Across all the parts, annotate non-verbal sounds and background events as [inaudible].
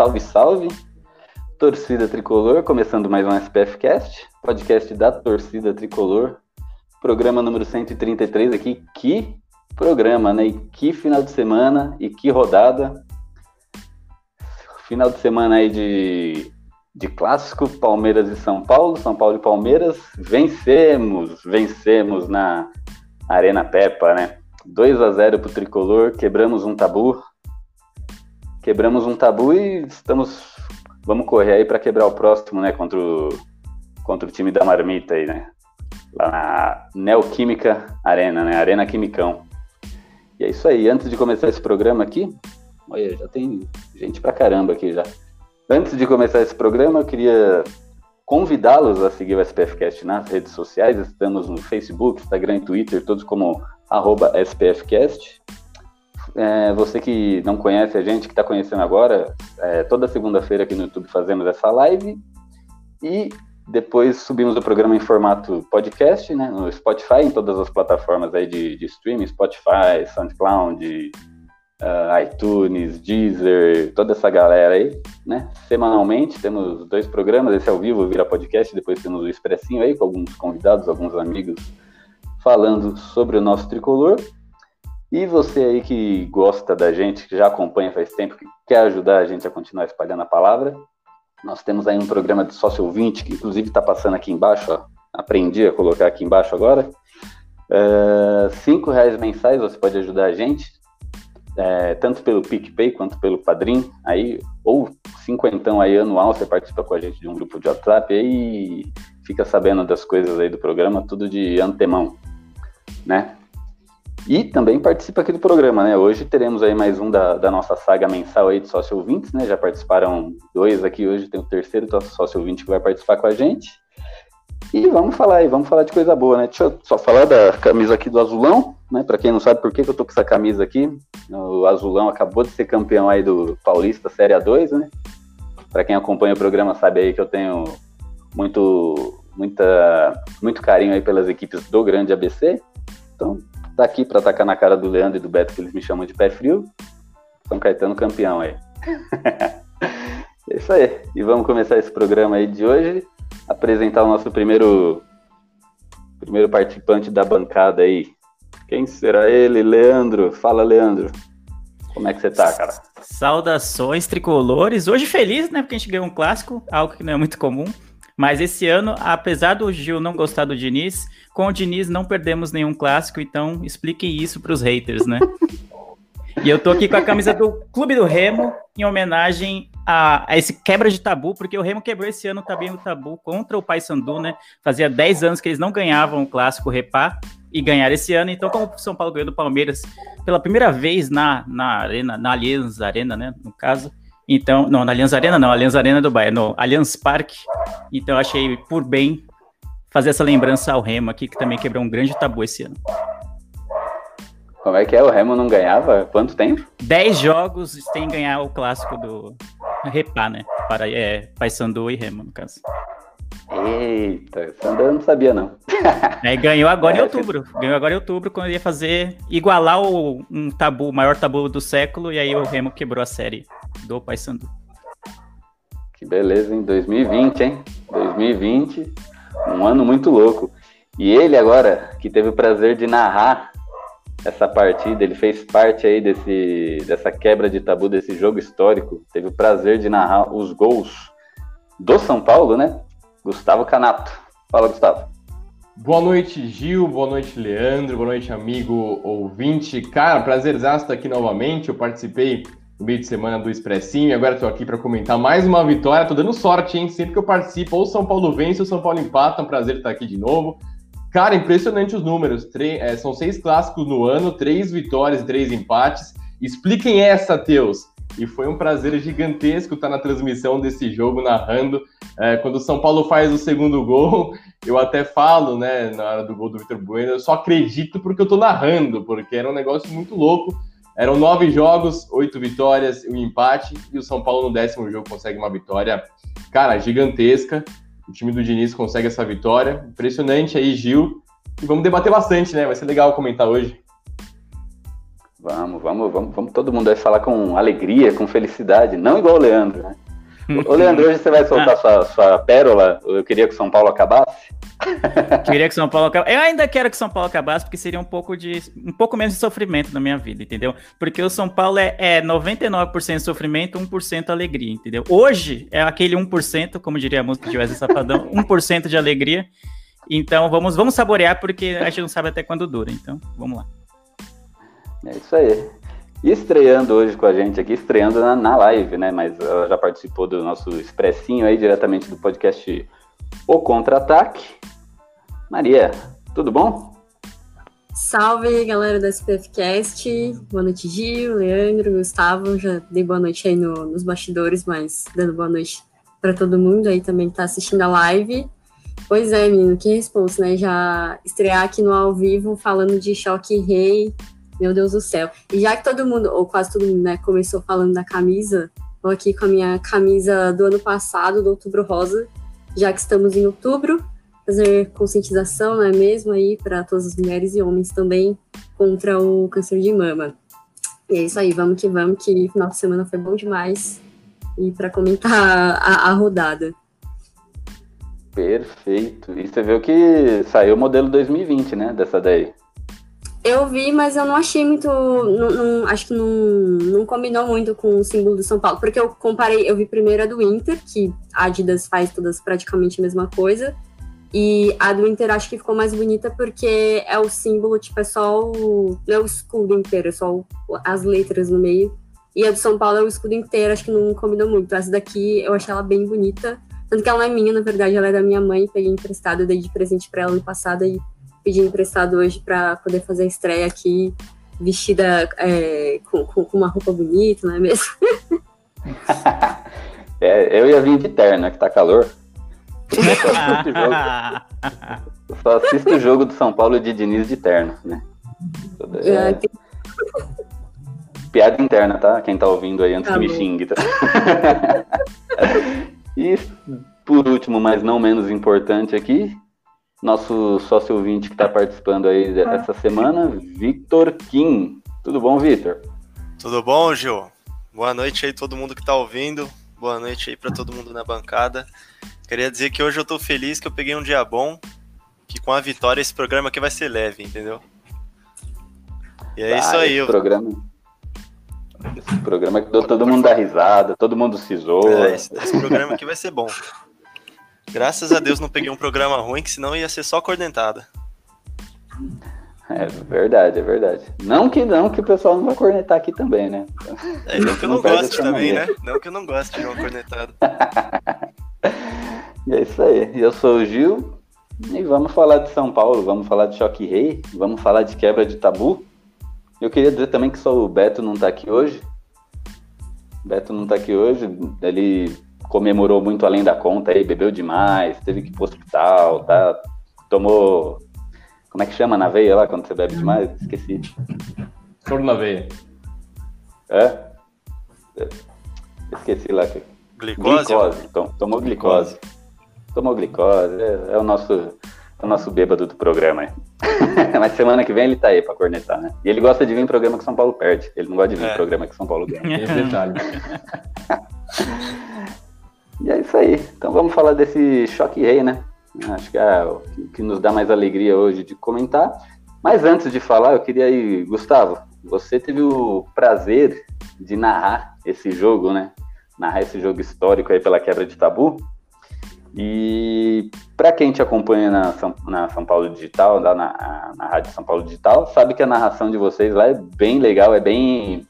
Salve, salve! Torcida Tricolor, começando mais um SPF Cast, podcast da Torcida Tricolor, programa número 133 aqui. Que programa, né? E que final de semana e que rodada. Final de semana aí de, de clássico, Palmeiras e São Paulo, São Paulo e Palmeiras. Vencemos, vencemos na Arena Peppa, né? 2 a 0 pro Tricolor, quebramos um tabu, quebramos um tabu e estamos vamos correr aí para quebrar o próximo, né, contra o, contra o time da Marmita aí, né? Lá na Neoquímica Arena, né? Arena Quimicão. E é isso aí, antes de começar esse programa aqui, olha, já tem gente pra caramba aqui já. Antes de começar esse programa, eu queria convidá-los a seguir o SPFcast nas redes sociais. Estamos no Facebook, Instagram e Twitter, todos como SPFcast. É, você que não conhece a gente, que está conhecendo agora, é, toda segunda-feira aqui no YouTube fazemos essa live e depois subimos o programa em formato podcast, né, no Spotify, em todas as plataformas aí de, de streaming, Spotify, SoundCloud, uh, iTunes, Deezer, toda essa galera aí, né, semanalmente temos dois programas, esse ao vivo vira podcast, depois temos o Expressinho aí com alguns convidados, alguns amigos falando sobre o nosso tricolor e você aí que gosta da gente, que já acompanha faz tempo, que quer ajudar a gente a continuar espalhando a palavra, nós temos aí um programa de sócio ouvinte, que inclusive está passando aqui embaixo, ó, aprendi a colocar aqui embaixo agora. Uh, cinco reais mensais você pode ajudar a gente, é, tanto pelo PicPay quanto pelo Padrim, aí, ou cinquentão aí anual, você participa com a gente de um grupo de WhatsApp e fica sabendo das coisas aí do programa, tudo de antemão, né? E também participa aqui do programa, né? Hoje teremos aí mais um da, da nossa saga mensal aí de sócio ouvintes, né? Já participaram dois aqui, hoje tem o terceiro sócio ouvinte que vai participar com a gente. E vamos falar aí, vamos falar de coisa boa, né? Deixa eu só falar da camisa aqui do Azulão, né? Para quem não sabe por que, que eu tô com essa camisa aqui, o Azulão acabou de ser campeão aí do Paulista Série A2, né? Para quem acompanha o programa sabe aí que eu tenho muito, muita, muito carinho aí pelas equipes do Grande ABC. Então, tá aqui para atacar na cara do Leandro e do Beto, que eles me chamam de pé frio. São Caetano campeão aí. [laughs] é isso aí. E vamos começar esse programa aí de hoje. Apresentar o nosso primeiro primeiro participante da bancada aí. Quem será ele? Leandro. Fala, Leandro. Como é que você tá, cara? Saudações tricolores. Hoje feliz, né? Porque a gente ganhou um clássico, algo que não é muito comum. Mas esse ano, apesar do Gil não gostar do Diniz, com o Diniz não perdemos nenhum clássico, então expliquem isso para os haters, né? E eu tô aqui com a camisa do Clube do Remo, em homenagem a, a, esse quebra de tabu, porque o Remo quebrou esse ano também o tabu contra o Paysandu, né? Fazia 10 anos que eles não ganhavam o clássico Repá e ganharam esse ano. Então, como o São Paulo ganhou do Palmeiras pela primeira vez na, na Arena, na Allianz Arena, né? No caso. Então, não, na Allianz Arena não, Allianz Arena do Bahia, no Allianz Parque. Então, achei por bem fazer essa lembrança ao Remo aqui, que também quebrou um grande tabu esse ano. Como é que é? O Remo não ganhava? Quanto tempo? Dez jogos sem ganhar o clássico do Repá, né? Para é, Paysandu e Remo, no caso. Eita, Sandu eu não sabia, não. Aí [laughs] ganhou agora é, em outubro. Ganhou agora em outubro, quando ia fazer igualar o, um tabu, o maior tabu do século, e aí o Remo quebrou a série do Paysandu. Que beleza, em 2020, hein? 2020 um ano muito louco. E ele agora, que teve o prazer de narrar essa partida, ele fez parte aí desse, dessa quebra de tabu desse jogo histórico, teve o prazer de narrar os gols do São Paulo, né? Gustavo Canato. Fala, Gustavo. Boa noite, Gil. Boa noite, Leandro. Boa noite, amigo ouvinte. Cara, prazer estar aqui novamente. Eu participei no meio de semana do Expressinho agora estou aqui para comentar mais uma vitória. Tô dando sorte, hein? Sempre que eu participo, ou São Paulo vence ou São Paulo empata. É um prazer estar aqui de novo. Cara, impressionante os números. É, são seis clássicos no ano, três vitórias três empates. Expliquem essa, Teus. e foi um prazer gigantesco estar na transmissão desse jogo, narrando. É, quando o São Paulo faz o segundo gol, [laughs] eu até falo, né, na hora do gol do Vitor Bueno, eu só acredito porque eu tô narrando, porque era um negócio muito louco. Eram nove jogos, oito vitórias e um empate, e o São Paulo no décimo jogo consegue uma vitória, cara, gigantesca. O time do Diniz consegue essa vitória. Impressionante aí, Gil. E vamos debater bastante, né? Vai ser legal comentar hoje. Vamos, vamos, vamos, vamos. Todo mundo vai falar com alegria, com felicidade, não igual o Leandro, né? Ô, Leandro, hoje você vai soltar sua, sua pérola? Eu queria que o São Paulo acabasse. [laughs] Queria que São Paulo acabasse. Eu ainda quero que São Paulo acabasse, porque seria um pouco de um pouco menos de sofrimento na minha vida, entendeu? Porque o São Paulo é, é 99% sofrimento, 1% alegria, entendeu? Hoje é aquele 1%, como diria a música de Wesley Safadão, [laughs] 1% de alegria. Então vamos, vamos saborear, porque a gente não sabe até quando dura. Então, vamos lá. É isso aí. Estreando hoje com a gente aqui, estreando na, na live, né? Mas ela já participou do nosso expressinho aí, diretamente do podcast O Contra-Ataque. Maria, tudo bom? Salve, galera do SPFcast. Boa noite, Gil, Leandro, Gustavo. Já dei boa noite aí no, nos bastidores, mas dando boa noite para todo mundo aí também que tá assistindo a live. Pois é, menino, que responsa, né? Já estrear aqui no ao vivo falando de Choque Rei, meu Deus do céu. E já que todo mundo, ou quase todo mundo, né, começou falando da camisa, vou aqui com a minha camisa do ano passado, do Outubro Rosa, já que estamos em outubro, fazer conscientização, não é mesmo, aí para todas as mulheres e homens também contra o câncer de mama. E é isso aí, vamos que vamos, que final de semana foi bom demais. E para comentar a, a rodada. Perfeito. E você viu que saiu o modelo 2020, né? Dessa daí. Eu vi, mas eu não achei muito. Não, não, acho que não, não combinou muito com o símbolo do São Paulo. Porque eu comparei, eu vi primeiro a do Inter, que a Adidas faz todas praticamente a mesma coisa. E a do Inter acho que ficou mais bonita porque é o símbolo, tipo, é só o. Não é o escudo inteiro, é só o, as letras no meio. E a do São Paulo é o escudo inteiro, acho que não combinou muito. Essa daqui eu achei ela bem bonita. Tanto que ela não é minha, na verdade, ela é da minha mãe. Peguei emprestada, dei de presente pra ela no passado e pedi emprestado hoje para poder fazer a estreia aqui, vestida é, com, com, uma roupa bonita, não é mesmo? [laughs] é, eu ia vir de terno, que tá calor. Eu [laughs] só assisto o jogo do São Paulo de Diniz de terno, né? É... Piada interna, tá? Quem tá ouvindo aí antes tá que me xingue, tá? [laughs] e por último, mas não menos importante aqui, nosso sócio ouvinte que está participando aí essa semana, Victor Kim. Tudo bom, Victor? Tudo bom, Gil? Boa noite aí todo mundo que está ouvindo. Boa noite aí para todo mundo na bancada. Queria dizer que hoje eu estou feliz que eu peguei um dia bom, que com a vitória esse programa aqui vai ser leve, entendeu? E é ah, isso aí. Esse eu... programa, esse programa que deu todo mundo dar risada, todo mundo se zoa. É, esse, esse programa aqui vai ser bom. Graças a Deus não peguei um programa ruim, que senão ia ser só cornetada. É verdade, é verdade. Não que não, que o pessoal não vai cornetar aqui também, né? É, não que eu não, não goste também, maneira. né? Não que eu não goste de uma cornetada. [laughs] e é isso aí. Eu sou o Gil e vamos falar de São Paulo, vamos falar de Choque Rei, vamos falar de quebra de tabu. Eu queria dizer também que só o Beto não tá aqui hoje. Beto não tá aqui hoje, ele comemorou muito além da conta aí, bebeu demais, teve que ir pro hospital, tá? Tomou. Como é que chama na veia lá quando você bebe demais? Esqueci. Soro na veia. É? Esqueci lá. Glicose? glicose. Tomou glicose. Tomou glicose. É, é, o nosso, é o nosso bêbado do programa aí. [laughs] Mas semana que vem ele tá aí pra cornetar, né? E ele gosta de vir em programa que São Paulo perde. Ele não gosta de vir em é. programa que São Paulo ganha. Esse detalhe. [laughs] E é isso aí. Então vamos falar desse choque rei, né? Acho que é o que nos dá mais alegria hoje de comentar. Mas antes de falar, eu queria aí, Gustavo, você teve o prazer de narrar esse jogo, né? Narrar esse jogo histórico aí pela quebra de tabu. E para quem te acompanha na São, na São Paulo Digital, lá na, na Rádio São Paulo Digital, sabe que a narração de vocês lá é bem legal, é bem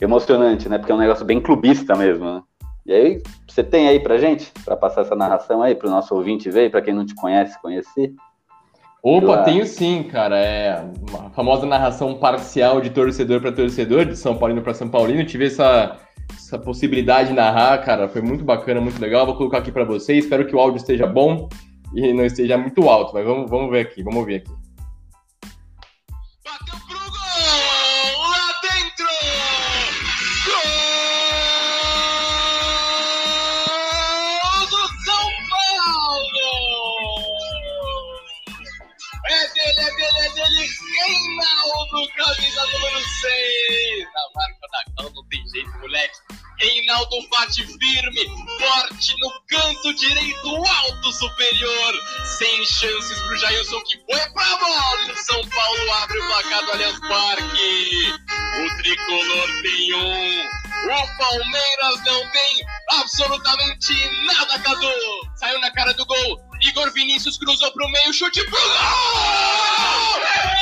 emocionante, né? Porque é um negócio bem clubista mesmo, né? E aí, você tem aí pra gente, para passar essa narração aí, para o nosso ouvinte ver, para quem não te conhece, conhecer? Opa, tenho sim, cara. É a famosa narração parcial de torcedor para torcedor, de São Paulino para São Paulino. tive essa, essa possibilidade de narrar, cara, foi muito bacana, muito legal. Vou colocar aqui para vocês. Espero que o áudio esteja bom e não esteja muito alto, mas vamos, vamos ver aqui, vamos ouvir aqui. Reinaldo, camisa número 6! Na marca da cal, não tem jeito, moleque! Reinaldo bate firme, forte no canto direito, alto superior, sem chances pro Jailson que foi pra bola. São Paulo abre o placar do Allianz Parque. O tricolor tem um, o Palmeiras não tem absolutamente nada, Cadu. Saiu na cara do gol. Igor Vinícius cruzou pro meio, chute pro gol!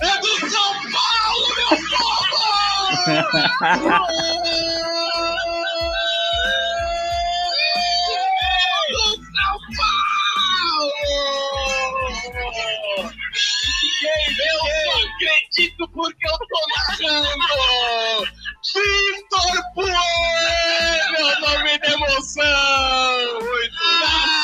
É do São Paulo, meu povo! Eu só acredito porque eu tô narrando! Vitor Bueno, nome de emoção! Na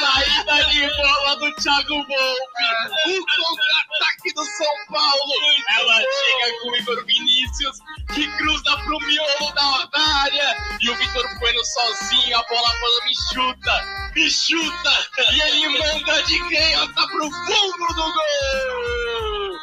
saída de bola do Thiago Volpe, o contra-ataque do São Paulo! Ela chega com o Igor Vinícius, que cruza pro miolo da, da área, e o Vitor Bueno sozinho, a bola falando, me chuta, me chuta, e ele manda de canhota pro fundo do gol!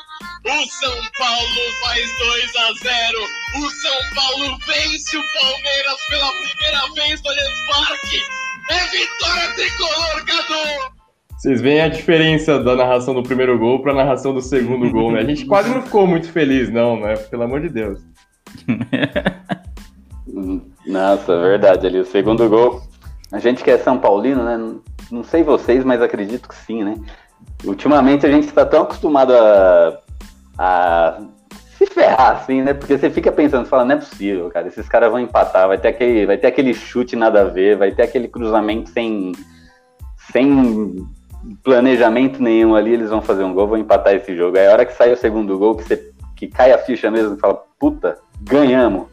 O São Paulo faz 2 a 0. O São Paulo vence o Palmeiras pela primeira vez no Allianz Parque. É vitória tricolor, Cadu! Vocês veem a diferença da narração do primeiro gol para a narração do segundo gol, né? A gente quase não ficou muito feliz, não, né? Pelo amor de Deus. [laughs] Nossa, verdade ali. O segundo gol. A gente que é São Paulino, né? Não sei vocês, mas acredito que sim, né? Ultimamente a gente está tão acostumado a, a ferrar, assim, né? Porque você fica pensando, fala, não é possível, cara. Esses caras vão empatar, vai ter aquele, vai ter aquele chute nada a ver, vai ter aquele cruzamento sem, sem planejamento nenhum ali, eles vão fazer um gol, vão empatar esse jogo. Aí a hora que sai o segundo gol, que, você, que cai a ficha mesmo, fala, puta, ganhamos.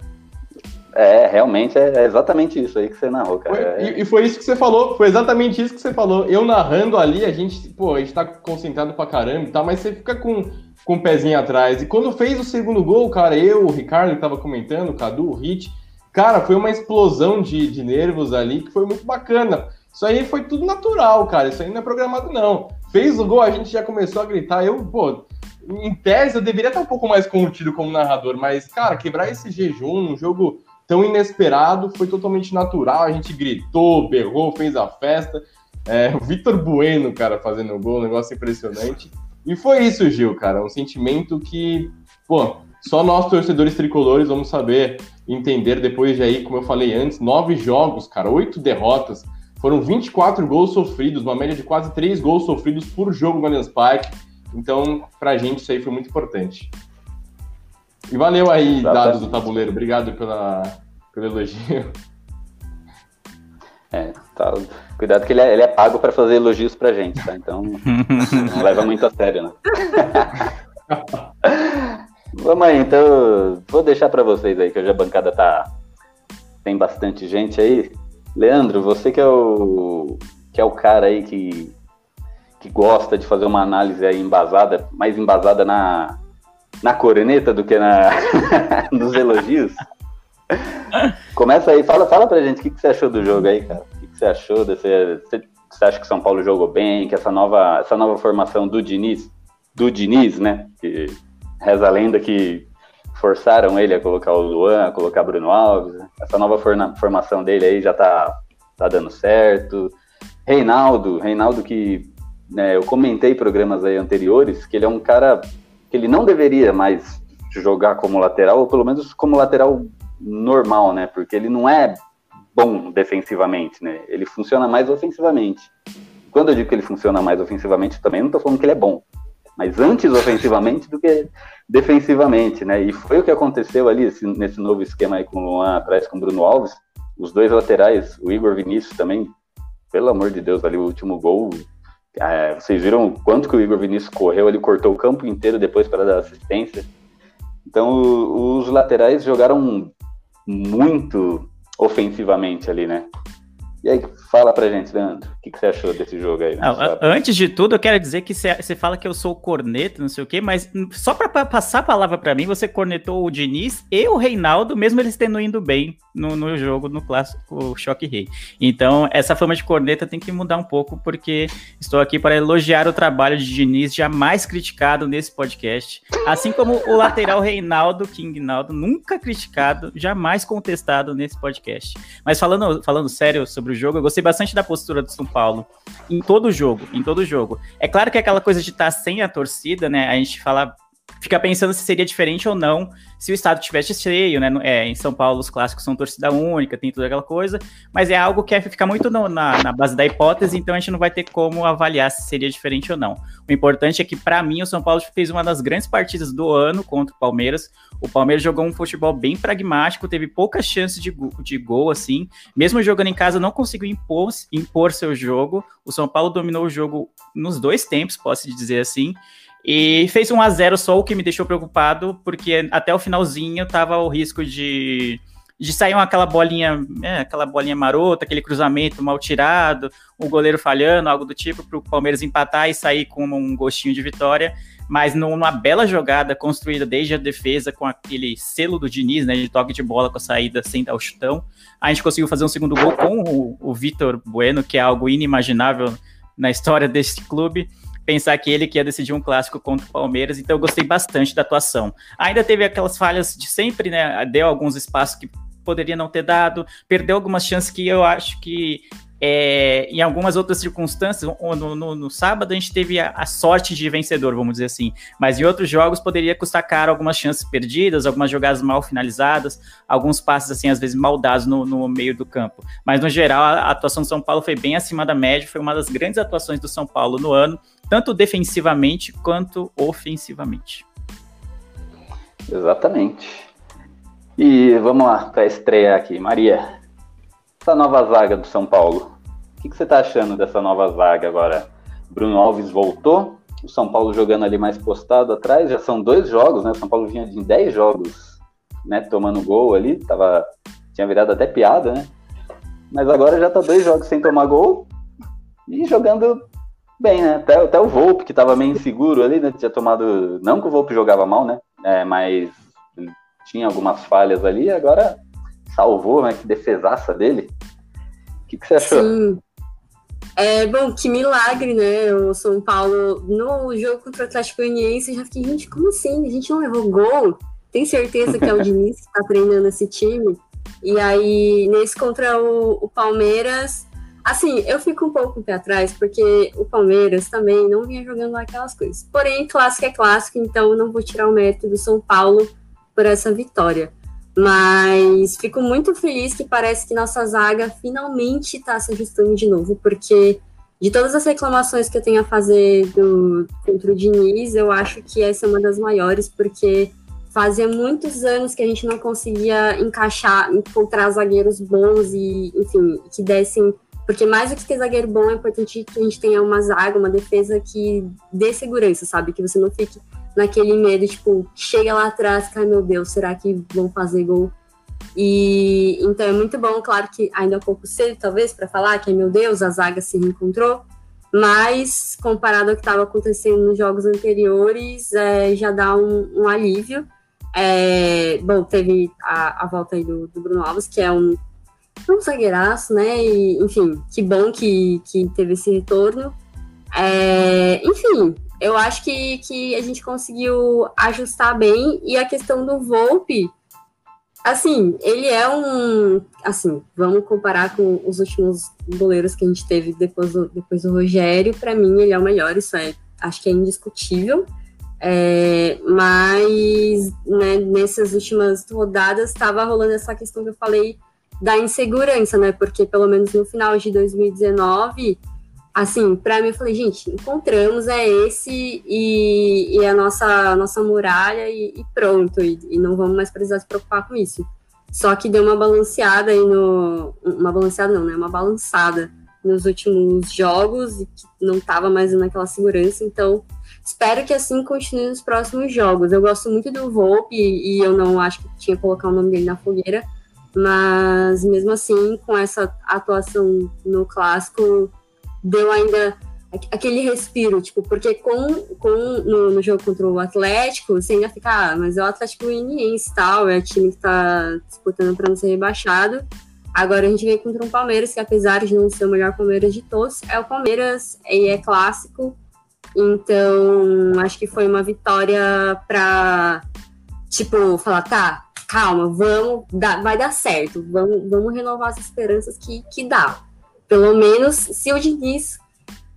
É, realmente é exatamente isso aí que você narrou, cara. Foi, é... e, e, foi isso que você falou, foi exatamente isso que você falou. Eu narrando ali, a gente, pô, a gente tá concentrado pra caramba e tal, mas você fica com, com o pezinho atrás. E quando fez o segundo gol, cara, eu, o Ricardo que tava comentando, o Cadu, o Hit, cara, foi uma explosão de, de nervos ali que foi muito bacana. Isso aí foi tudo natural, cara. Isso aí não é programado, não. Fez o gol, a gente já começou a gritar. Eu, pô, em tese, eu deveria estar um pouco mais contido como narrador, mas, cara, quebrar esse jejum num jogo tão inesperado foi totalmente natural. A gente gritou, berrou, fez a festa. É, o Vitor Bueno, cara, fazendo o gol, um negócio impressionante. E foi isso, Gil, cara. Um sentimento que, pô, só nós, torcedores tricolores, vamos saber entender depois de aí, como eu falei antes, nove jogos, cara, oito derrotas. Foram 24 gols sofridos, uma média de quase três gols sofridos por jogo no Allianz Parque. Então, pra gente, isso aí foi muito importante. E valeu aí, dados do tabuleiro. Obrigado pela, pelo elogio. É, tá. Cuidado que ele é, ele é pago para fazer elogios pra gente, tá? Então, [laughs] não leva muito a sério, né? [laughs] Vamos aí, então, vou deixar para vocês aí, que hoje a bancada tá... Tem bastante gente aí. Leandro, você que é o, que é o cara aí que, que gosta de fazer uma análise aí embasada, mais embasada na, na corneta do que na, [laughs] nos elogios. Começa aí, fala, fala pra gente o que, que você achou do jogo aí, cara. Você achou desse. Você, você acha que São Paulo jogou bem, que essa nova, essa nova formação do Diniz, do Diniz, né? Que reza a lenda que forçaram ele a colocar o Luan, a colocar Bruno Alves. Essa nova formação dele aí já tá, tá dando certo. Reinaldo, Reinaldo que né, eu comentei programas aí anteriores que ele é um cara que ele não deveria mais jogar como lateral, ou pelo menos como lateral normal, né? Porque ele não é bom defensivamente, né? Ele funciona mais ofensivamente. Quando eu digo que ele funciona mais ofensivamente, também não estou falando que ele é bom, mas antes ofensivamente do que defensivamente, né? E foi o que aconteceu ali esse, nesse novo esquema aí com o Luan atrás com o Bruno Alves. Os dois laterais, o Igor Vinícius também, pelo amor de Deus, ali o último gol. É, vocês viram quanto que o Igor Vinícius correu? Ele cortou o campo inteiro depois para dar assistência. Então, os laterais jogaram muito ofensivamente ali, né? E aí, fala pra gente, Leandro, o que, que você achou desse jogo aí? Não, antes de tudo, eu quero dizer que você fala que eu sou corneta, não sei o quê, mas só pra, passar a palavra pra mim, você cornetou o Diniz e o Reinaldo, mesmo eles tendo indo bem no, no jogo, no clássico Choque Rei. Então, essa fama de corneta tem que mudar um pouco, porque estou aqui para elogiar o trabalho de Diniz, jamais criticado nesse podcast. Assim como o lateral Reinaldo, King Naldo, nunca criticado, jamais contestado nesse podcast. Mas falando, falando sério sobre o jogo, eu gostei bastante da postura do São Paulo em todo o jogo, em todo o jogo. É claro que é aquela coisa de estar sem a torcida, né? A gente fala fica pensando se seria diferente ou não se o estado tivesse cheio, né? É, em São Paulo os clássicos são torcida única, tem toda aquela coisa, mas é algo que é, fica muito no, na, na, base da hipótese, então a gente não vai ter como avaliar se seria diferente ou não. O importante é que, para mim, o São Paulo fez uma das grandes partidas do ano contra o Palmeiras. O Palmeiras jogou um futebol bem pragmático, teve poucas chances de, de gol, assim. Mesmo jogando em casa, não conseguiu impor, impor seu jogo. O São Paulo dominou o jogo nos dois tempos, posso dizer assim. E fez um a 0 só, o que me deixou preocupado, porque até o finalzinho tava o risco de, de sair uma, aquela bolinha, é, aquela bolinha marota, aquele cruzamento mal tirado, o goleiro falhando, algo do tipo, para o Palmeiras empatar e sair com um gostinho de vitória. Mas numa bela jogada construída desde a defesa, com aquele selo do Diniz, né, de toque de bola com a saída sem dar o chutão, a gente conseguiu fazer um segundo gol com o, o Vitor Bueno, que é algo inimaginável na história desse clube pensar que ele que ia decidir um clássico contra o Palmeiras, então eu gostei bastante da atuação. Ainda teve aquelas falhas de sempre, né? Deu alguns espaços que poderia não ter dado, perdeu algumas chances que eu acho que é, em algumas outras circunstâncias, no, no, no sábado a gente teve a, a, sorte de vencedor, vamos dizer assim, mas em outros jogos poderia custar caro algumas chances perdidas, algumas jogadas mal finalizadas, alguns passes, assim, às vezes mal dados no, no meio do campo. Mas no geral, a, a atuação do São Paulo foi bem acima da média, foi uma das grandes atuações do São Paulo no ano, tanto defensivamente quanto ofensivamente. Exatamente. E vamos lá para estrear aqui, Maria. Essa nova zaga do São Paulo. O que, que você está achando dessa nova zaga agora? Bruno Alves voltou, o São Paulo jogando ali mais postado atrás, já são dois jogos, né? O São Paulo vinha de 10 jogos, né? Tomando gol ali, tava, tinha virado até piada, né? Mas agora já tá dois jogos sem tomar gol e jogando bem, né? Até, até o Volpe, que tava meio inseguro ali, né? Tinha tomado. Não que o Volpe jogava mal, né? É, mas tinha algumas falhas ali, agora salvou, né? Que defesaça dele. O que, que você achou? Sim. É, bom, que milagre, né? O São Paulo, no jogo contra o Atlético Goianiense, eu já fiquei, gente, como assim? A gente não levou gol? Tem certeza que é o [laughs] Diniz que tá treinando esse time? E aí, nesse contra o, o Palmeiras, assim, eu fico um pouco pé atrás, porque o Palmeiras também não vinha jogando lá aquelas coisas. Porém, clássico é clássico, então não vou tirar o mérito do São Paulo por essa vitória. Mas fico muito feliz que parece que nossa zaga finalmente está se ajustando de novo, porque de todas as reclamações que eu tenho a fazer do, contra o Diniz, eu acho que essa é uma das maiores, porque fazia muitos anos que a gente não conseguia encaixar, encontrar zagueiros bons e, enfim, que dessem. Porque mais do que ter zagueiro bom, é importante que a gente tenha uma zaga, uma defesa que dê segurança, sabe? Que você não fique naquele medo, tipo, chega lá atrás, ai meu Deus, será que vão fazer gol? E então é muito bom, claro que ainda é um pouco cedo, talvez, para falar que, meu Deus, a zaga se reencontrou, mas comparado ao que estava acontecendo nos jogos anteriores, é, já dá um, um alívio. É, bom, teve a, a volta aí do, do, Bruno Alves, que é um, um zagueiraço, né? E, enfim, que bom que, que teve esse retorno. É, enfim, eu acho que, que a gente conseguiu ajustar bem. E a questão do Volpe, assim, ele é um. Assim, vamos comparar com os últimos goleiros que a gente teve depois do, depois do Rogério. Para mim, ele é o melhor, isso é, acho que é indiscutível. É, mas né, nessas últimas rodadas estava rolando essa questão que eu falei da insegurança, né? Porque pelo menos no final de 2019 assim, para mim eu falei, gente, encontramos, é esse e, e a nossa, nossa muralha e, e pronto, e, e, não vamos mais precisar se preocupar com isso. Só que deu uma balanceada aí no. Uma balanceada não, né? Uma balançada nos últimos jogos e que não tava mais naquela segurança, então espero que assim continue nos próximos jogos. Eu gosto muito do Volpe e eu não acho que tinha que colocar o nome dele na fogueira, Mas mesmo assim, com essa atuação no clássico, deu ainda aquele respiro, tipo, porque com, com no, no jogo contra o Atlético, você ainda fica, ah, mas é o Atlético Goianiense tal, é o time que tá disputando para não ser rebaixado. Agora a gente vem contra um Palmeiras que, apesar de não ser o melhor Palmeiras de todos, é o Palmeiras e é clássico. Então, acho que foi uma vitória para tipo, falar, tá, calma, vamos, dá, vai dar certo, vamos, vamos renovar as esperanças que, que dá. Pelo menos se o Diniz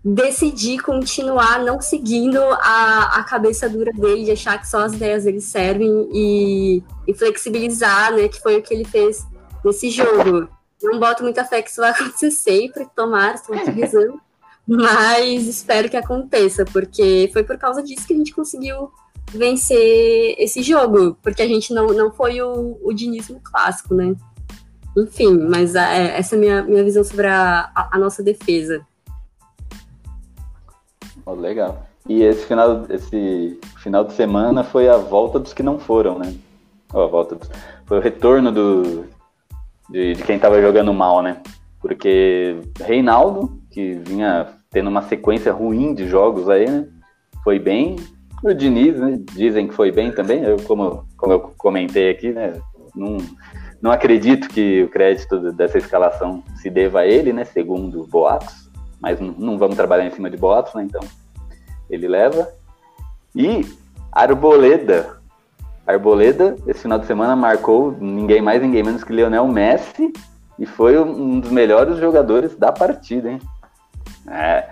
decidir continuar não seguindo a, a cabeça dura dele, de achar que só as ideias dele servem e, e flexibilizar, né, que foi o que ele fez nesse jogo. Não boto muita fé que isso vai [laughs] acontecer sempre, tomara, estou rezando, mas espero que aconteça, porque foi por causa disso que a gente conseguiu vencer esse jogo, porque a gente não, não foi o, o dinismo clássico, né? Enfim, mas é, essa é a minha, minha visão sobre a, a, a nossa defesa. Oh, legal. E esse final, esse final de semana foi a volta dos que não foram, né? Oh, a volta dos... Foi o retorno do, de, de quem estava jogando mal, né? Porque Reinaldo, que vinha tendo uma sequência ruim de jogos aí, né? Foi bem. O Diniz, né? Dizem que foi bem também. Eu, como, como eu comentei aqui, né? Não, não acredito que o crédito dessa escalação se deva a ele, né? Segundo boatos mas não vamos trabalhar em cima de boatos, né? Então, ele leva. E Arboleda. Arboleda, esse final de semana, marcou ninguém mais, ninguém menos que Lionel Messi e foi um dos melhores jogadores da partida, hein? É,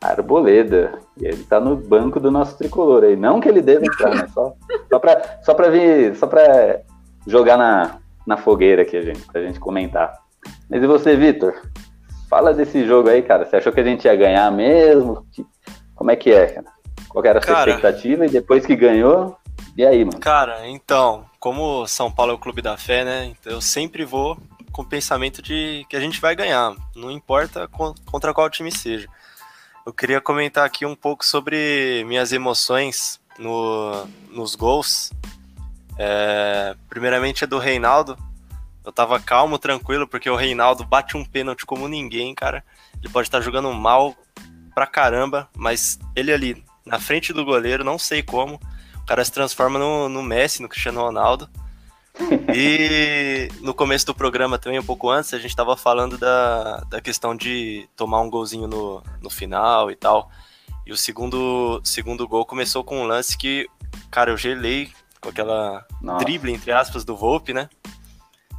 Arboleda. E ele tá no banco do nosso tricolor aí. Não que ele deva entrar, né? Só, só, pra, só pra vir, só pra jogar na, na fogueira aqui, gente, pra gente comentar. Mas e você, Vitor? Fala desse jogo aí, cara. Você achou que a gente ia ganhar mesmo? Como é que é, cara? Qual era a sua cara, expectativa? E depois que ganhou, e aí, mano? Cara, então, como São Paulo é o clube da fé, né? Eu sempre vou com o pensamento de que a gente vai ganhar, não importa contra qual time seja. Eu queria comentar aqui um pouco sobre minhas emoções no, nos gols. É, primeiramente é do Reinaldo, eu tava calmo, tranquilo, porque o Reinaldo bate um pênalti como ninguém, cara. Ele pode estar jogando mal pra caramba, mas ele ali, na frente do goleiro, não sei como, o cara se transforma no, no Messi, no Cristiano Ronaldo. E [laughs] no começo do programa também, um pouco antes, a gente tava falando da, da questão de tomar um golzinho no, no final e tal. E o segundo, segundo gol começou com um lance que, cara, eu gelei com aquela Nossa. drible, entre aspas, do Volpe, né?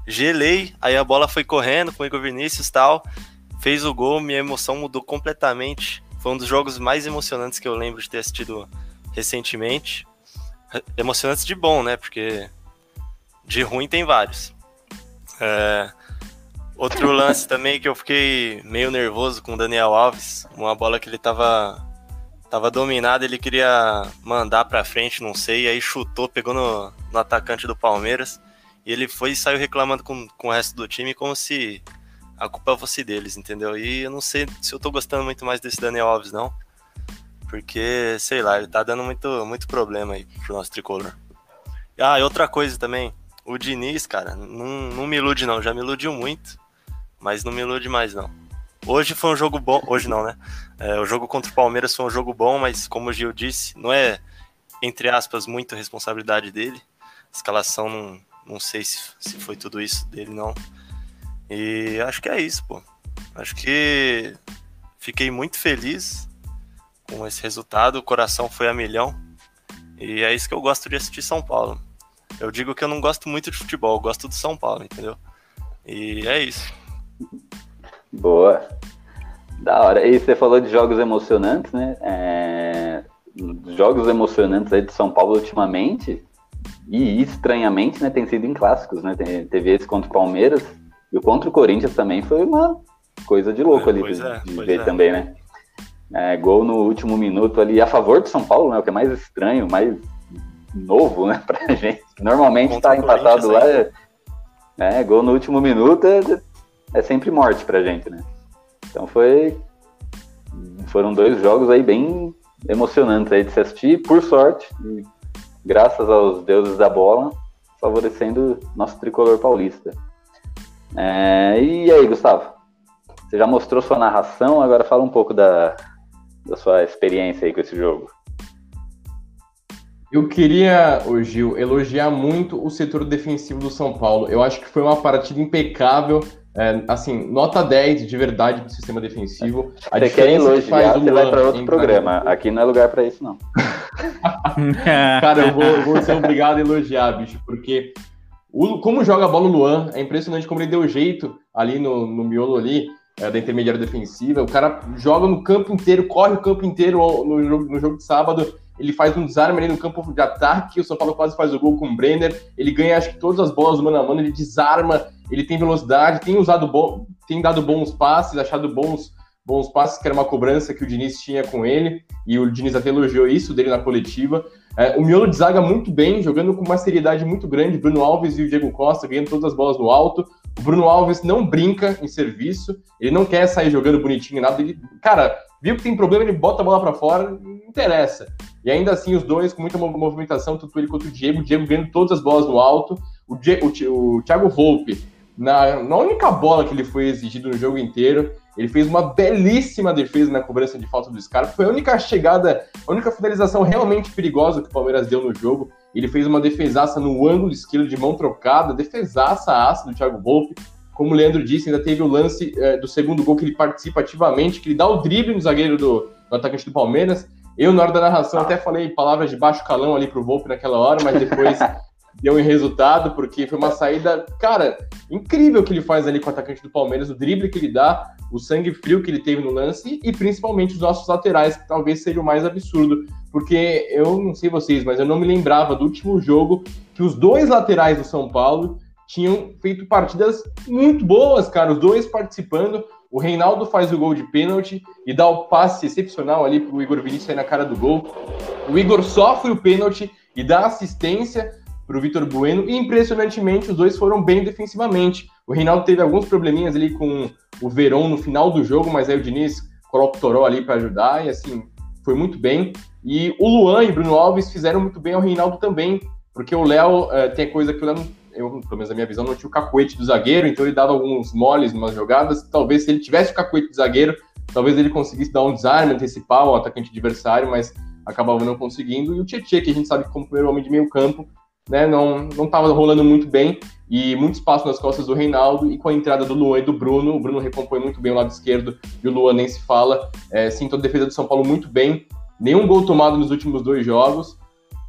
gelei, aí a bola foi correndo com o Igor Vinícius e tal, fez o gol, minha emoção mudou completamente. Foi um dos jogos mais emocionantes que eu lembro de ter assistido recentemente. Emocionantes de bom, né? Porque de ruim tem vários. É... Outro lance também que eu fiquei meio nervoso com o Daniel Alves, uma bola que ele tava tava dominada, ele queria mandar para frente, não sei, e aí chutou, pegou no, no atacante do Palmeiras. E ele foi e saiu reclamando com, com o resto do time como se a culpa fosse deles, entendeu? E eu não sei se eu tô gostando muito mais desse Daniel Alves, não. Porque, sei lá, ele tá dando muito, muito problema aí pro nosso tricolor. Ah, e outra coisa também. O Diniz, cara, não, não me ilude não. Já me iludiu muito, mas não me ilude mais não. Hoje foi um jogo bom. Hoje não, né? É, o jogo contra o Palmeiras foi um jogo bom, mas como o Gil disse, não é, entre aspas, muito responsabilidade dele. A escalação não, não sei se, se foi tudo isso dele, não. E acho que é isso, pô. Acho que fiquei muito feliz com esse resultado. O coração foi a milhão. E é isso que eu gosto de assistir São Paulo. Eu digo que eu não gosto muito de futebol, eu gosto do São Paulo, entendeu? E é isso. Boa. Da hora. E você falou de jogos emocionantes, né? É... Jogos emocionantes aí de São Paulo ultimamente. E estranhamente, né, tem sido em clássicos, né? Teve esse contra o Palmeiras e o contra o Corinthians também foi uma coisa de louco é, ali de, é, de ver é. também, né? É, gol no último minuto ali a favor do São Paulo, né? O que é mais estranho, mais novo, né, [laughs] pra gente. Normalmente está empatado lá. É, é, gol no último minuto é, sempre morte pra gente, né? Então foi. Foram dois jogos aí bem emocionantes aí de se assistir, por sorte graças aos deuses da bola, favorecendo nosso tricolor paulista. É, e aí, Gustavo? Você já mostrou sua narração, agora fala um pouco da, da sua experiência aí com esse jogo. Eu queria, ô Gil, elogiar muito o setor defensivo do São Paulo. Eu acho que foi uma partida impecável. É, assim, nota 10 de verdade do sistema defensivo. A você quer elogiar, que você vai para outro programa. Aqui não é lugar para isso, não. [laughs] Cara, eu vou, eu vou, ser obrigado a elogiar, bicho, porque o, como joga a bola o Luan, é impressionante como ele deu jeito ali no, no miolo ali, é, da intermediária defensiva. O cara joga no campo inteiro, corre o campo inteiro no, no, no jogo de sábado ele faz um desarme ali no campo de ataque, o São Paulo quase faz o gol com o Brenner, ele ganha acho que todas as bolas mano a mano, ele desarma, ele tem velocidade, tem usado bom, tem dado bons passes, achado bons bons passes, que era uma cobrança que o Diniz tinha com ele, e o Diniz até elogiou isso dele na coletiva. É, o Miolo desaga muito bem, jogando com uma seriedade muito grande, Bruno Alves e o Diego Costa ganhando todas as bolas no alto. O Bruno Alves não brinca em serviço, ele não quer sair jogando bonitinho, nada. Ele, cara, viu que tem problema, ele bota a bola para fora, não interessa. E ainda assim, os dois com muita movimentação, tanto ele quanto o Diego, o Diego ganhando todas as bolas no alto, o, Diego, o, Thiago Volpe, na, na única bola que ele foi exigido no jogo inteiro, ele fez uma belíssima defesa na cobrança de falta do Scarpa. Foi a única chegada, a única finalização realmente perigosa que o Palmeiras deu no jogo. Ele fez uma defesaça no ângulo esquerdo de mão trocada, defesaça aço do Thiago Volpe. Como o Leandro disse, ainda teve o lance é, do segundo gol que ele participa ativamente, que ele dá o drible no zagueiro do, do atacante do Palmeiras. Eu, na hora da narração, até falei palavras de baixo calão ali pro Volpe naquela hora, mas depois [laughs] deu em resultado, porque foi uma saída, cara, incrível que ele faz ali com o atacante do Palmeiras, o drible que ele dá, o sangue frio que ele teve no lance e principalmente os nossos laterais, que talvez seja o mais absurdo, porque eu não sei vocês, mas eu não me lembrava do último jogo que os dois laterais do São Paulo tinham feito partidas muito boas, cara, os dois participando. O Reinaldo faz o gol de pênalti e dá o passe excepcional ali pro Igor Vinícius sair na cara do gol. O Igor sofre o pênalti e dá assistência para o Vitor Bueno, e impressionantemente os dois foram bem defensivamente. O Reinaldo teve alguns probleminhas ali com o Verón no final do jogo, mas aí o Diniz coloca o Toró ali para ajudar, e assim, foi muito bem. E o Luan e Bruno Alves fizeram muito bem ao Reinaldo também, porque o Léo uh, tem coisa que o Léo, eu, pelo menos na minha visão, não tinha o cacuete do zagueiro, então ele dava alguns moles em umas jogadas. Talvez se ele tivesse o cacuete do zagueiro, talvez ele conseguisse dar um desarme, antecipar o atacante adversário, mas acabava não conseguindo. E o Tietchan, que a gente sabe que como primeiro homem de meio campo, né, não estava rolando muito bem e muito espaço nas costas do Reinaldo e com a entrada do Luan e do Bruno, o Bruno recompõe muito bem o lado esquerdo e o Luan nem se fala. É, a defesa do São Paulo muito bem, nenhum gol tomado nos últimos dois jogos.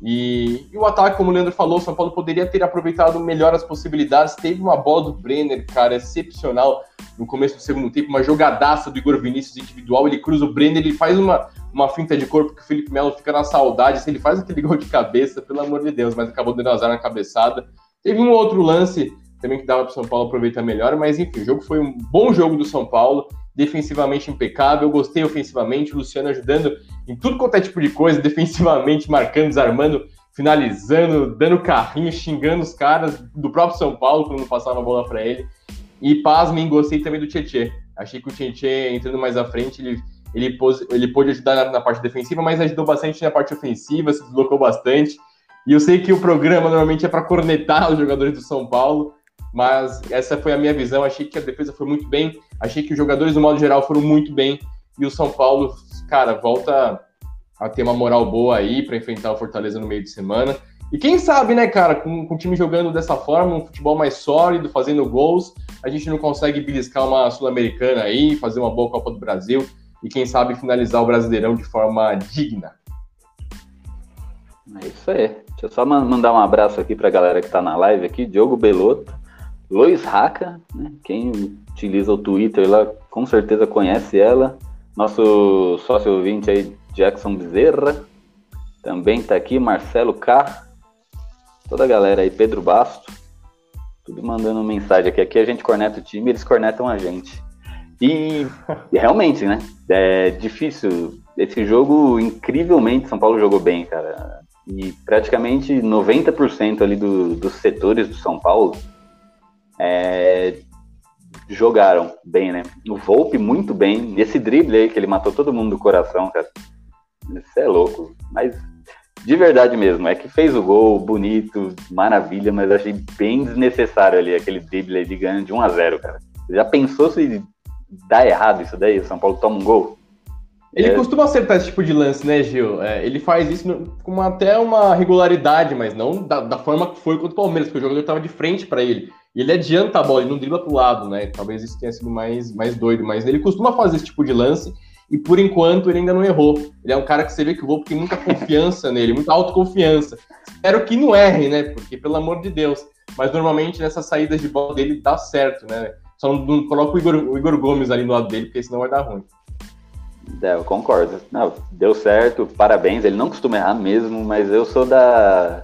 E, e, o ataque, como o Leandro falou, o São Paulo poderia ter aproveitado melhor as possibilidades. Teve uma bola do Brenner, cara, excepcional no começo do segundo tempo, uma jogadaça do Igor Vinícius individual. Ele cruza o Brenner, ele faz uma, uma finta de corpo que o Felipe Melo fica na saudade. Se ele faz aquele gol de cabeça, pelo amor de Deus, mas acabou dando azar na cabeçada. Teve um outro lance também que dava para o São Paulo aproveitar melhor, mas enfim, o jogo foi um bom jogo do São Paulo defensivamente impecável, gostei ofensivamente, o Luciano ajudando em tudo quanto é tipo de coisa, [laughs] defensivamente, marcando, desarmando, finalizando, dando carrinho, xingando os caras do próprio São Paulo quando passava a bola para ele. E pasmem, gostei também do Tietê. Achei que o Tietê, entrando mais à frente, ele, ele, pôs, ele pôde ajudar na, na, parte defensiva, mas ajudou bastante na parte ofensiva, se deslocou bastante. E eu sei que o programa normalmente é para cornetar os jogadores do São Paulo, mas essa foi a minha visão. Achei que a defesa foi muito bem, achei que os jogadores, no modo geral, foram muito bem. E o São Paulo, cara, volta a ter uma moral boa aí para enfrentar o Fortaleza no meio de semana. E quem sabe, né, cara, com, com o time jogando dessa forma, um futebol mais sólido, fazendo gols, a gente não consegue beliscar uma Sul-Americana aí, fazer uma boa Copa do Brasil e quem sabe finalizar o Brasileirão de forma digna. É isso aí. Deixa eu só mandar um abraço aqui para a galera que está na live aqui, Diogo Belotto, Lois Raca, né? quem utiliza o Twitter lá com certeza conhece ela. Nosso sócio ouvinte aí, Jackson Bezerra, também está aqui, Marcelo K, toda a galera aí, Pedro Basto, tudo mandando mensagem aqui. Aqui a gente corneta o time, eles cornetam a gente. E, [laughs] realmente, né? É difícil. Esse jogo, incrivelmente, São Paulo jogou bem, cara. E praticamente 90% ali do, dos setores do São Paulo é, jogaram bem, né? O Volpe muito bem. Esse drible aí que ele matou todo mundo do coração, cara. Isso é louco. Mas de verdade mesmo, é que fez o gol, bonito, maravilha, mas achei bem desnecessário ali, aquele drible ali ganhando de 1 a 0 cara. Já pensou se dá errado isso daí? O São Paulo toma um gol? Ele É. costuma acertar esse tipo de lance, né, Gil? É, ele faz isso no- com uma- até uma regularidade, mas não da, da forma que foi contra o Palmeiras, porque o jogador estava de frente para ele. E ele adianta a bola, ele não dribla pro lado, né? Talvez isso tenha sido mais, mais doido, mas ele costuma fazer esse tipo de lance e por enquanto ele ainda não errou. Ele é um cara que você vê que o Volpe tem muita confiança [laughs] nele, muita autoconfiança. Espero que não erre, né? Porque, pelo amor de Deus. Mas normalmente nessas saídas de bola dele dá certo, né? Só não, não coloca o Igor, o Igor Gomes ali do lado dele, porque senão vai dar ruim. É, eu concordo. Não, deu certo, parabéns. Ele não costuma errar mesmo, mas eu sou da.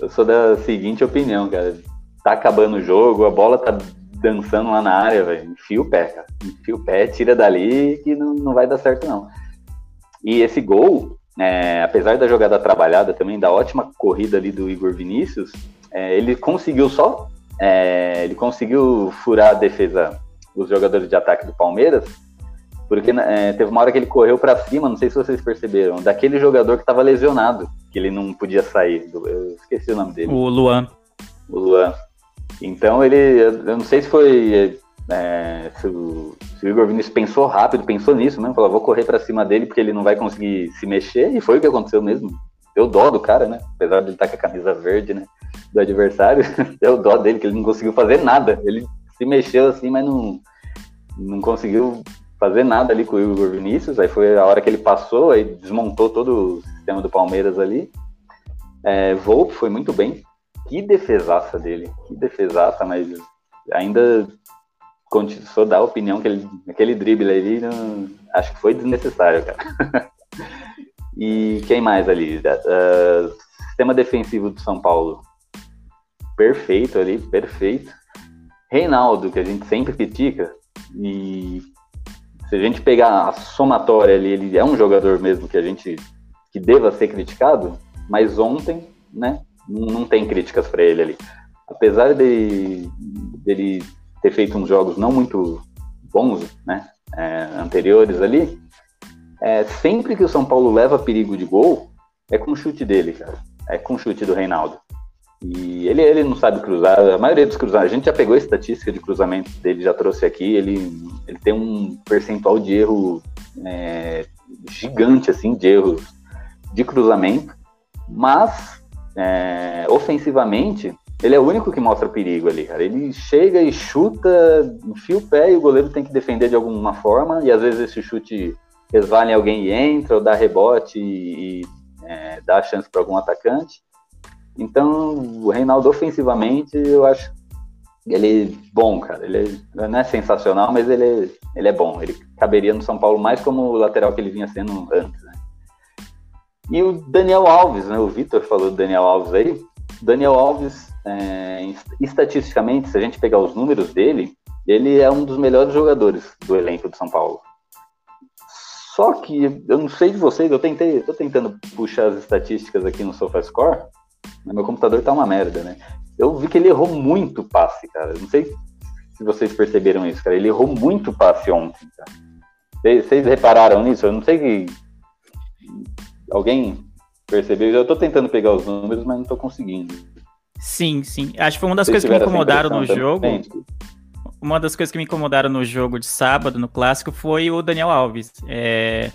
Eu sou da seguinte opinião, cara. Tá acabando o jogo, a bola tá dançando lá na área, velho. Enfia o pé, cara. Enfia o pé, tira dali que não, não vai dar certo, não. E esse gol, é, apesar da jogada trabalhada também, da ótima corrida ali do Igor Vinícius, é, ele conseguiu só. é, ele conseguiu furar a defesa, os jogadores de ataque do Palmeiras, porque é, teve uma hora que ele correu para cima, não sei se vocês perceberam, daquele jogador que estava lesionado, que ele não podia sair. do- eu esqueci o nome dele. O Luan. O Luan. Então ele, eu não sei se foi. é, se, o, se o Igor Vinícius pensou rápido, pensou nisso mesmo, falou, vou correr para cima dele porque ele não vai conseguir se mexer, e foi o que aconteceu mesmo. Deu dó do cara, né? Apesar de ele estar com a camisa verde, né? Do adversário, [laughs] deu dó dele, que ele não conseguiu fazer nada. Ele se mexeu assim, mas não, não conseguiu fazer nada ali com o Igor Vinícius. Aí foi a hora que ele passou, aí desmontou todo o sistema do Palmeiras ali. É, Volpe foi muito bem. Que defesaça dele, que defesaça, mas ainda sou da opinião que ele, aquele drible ali, não- acho que foi desnecessário, cara. [laughs] e quem mais ali? Ah, sistema defensivo do São Paulo, perfeito ali, perfeito. Reinaldo, que a gente sempre critica, e se a gente pegar a somatória ali, ele é um jogador mesmo que a gente que deva ser criticado, mas ontem, né, não tem críticas para ele ali. Apesar de dele ter feito uns jogos não muito bons, né, é, anteriores ali, é, sempre que o São Paulo leva perigo de gol, é com o chute dele, cara. É com o chute do Reinaldo. E ele, ele não sabe cruzar. A maioria dos cruzamentos, a gente já pegou a estatística de cruzamento dele, já trouxe aqui. Ele, ele tem um percentual de erro é, gigante, assim, de erros de cruzamento. Mas, é, ofensivamente, ele é o único que mostra perigo ali, cara. Ele chega e chuta, enfia o pé e o goleiro tem que defender de alguma forma. E às vezes esse chute resvala em alguém e entra, ou dá rebote e, e é, dá chance para algum atacante. Então, o Reinaldo ofensivamente, eu acho ele é bom, cara. Ele não é sensacional, mas ele é, ele é bom. Ele caberia no São Paulo mais como o lateral que ele vinha sendo antes. Né? E o Daniel Alves, né? O Vitor falou do Daniel Alves aí. Daniel Alves, é, estatisticamente, se a gente pegar os números dele, ele é um dos melhores jogadores do elenco do São Paulo. Só que eu não sei de vocês, eu tentei, tô tentando puxar as estatísticas aqui no SofaScore, meu computador tá uma merda, né? Eu vi que ele errou muito passe, cara. Não sei se vocês perceberam isso, cara. Ele errou muito passe ontem, cara. Vocês repararam nisso? Eu não sei que alguém percebeu. Eu tô tentando pegar os números, mas não tô conseguindo. Sim, sim. Acho que foi uma das Vocês coisas que me incomodaram no jogo. Uma das coisas que me incomodaram no jogo de sábado, no clássico, foi o Daniel Alves. É,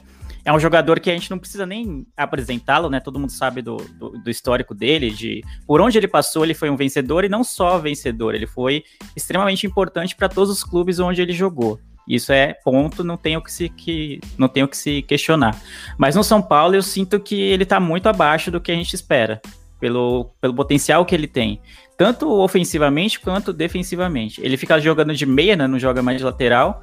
é um jogador que a gente não precisa nem apresentá-lo, né? Todo mundo sabe do, do, do histórico dele, de por onde ele passou, ele foi um vencedor e não só vencedor, ele foi extremamente importante para todos os clubes onde ele jogou. Isso é ponto, não tenho que se que não tenho que se questionar. Mas no São Paulo eu sinto que ele tá muito abaixo do que a gente espera, pelo, pelo potencial que ele tem, tanto ofensivamente quanto defensivamente. Ele fica jogando de meia, né, não joga mais de lateral.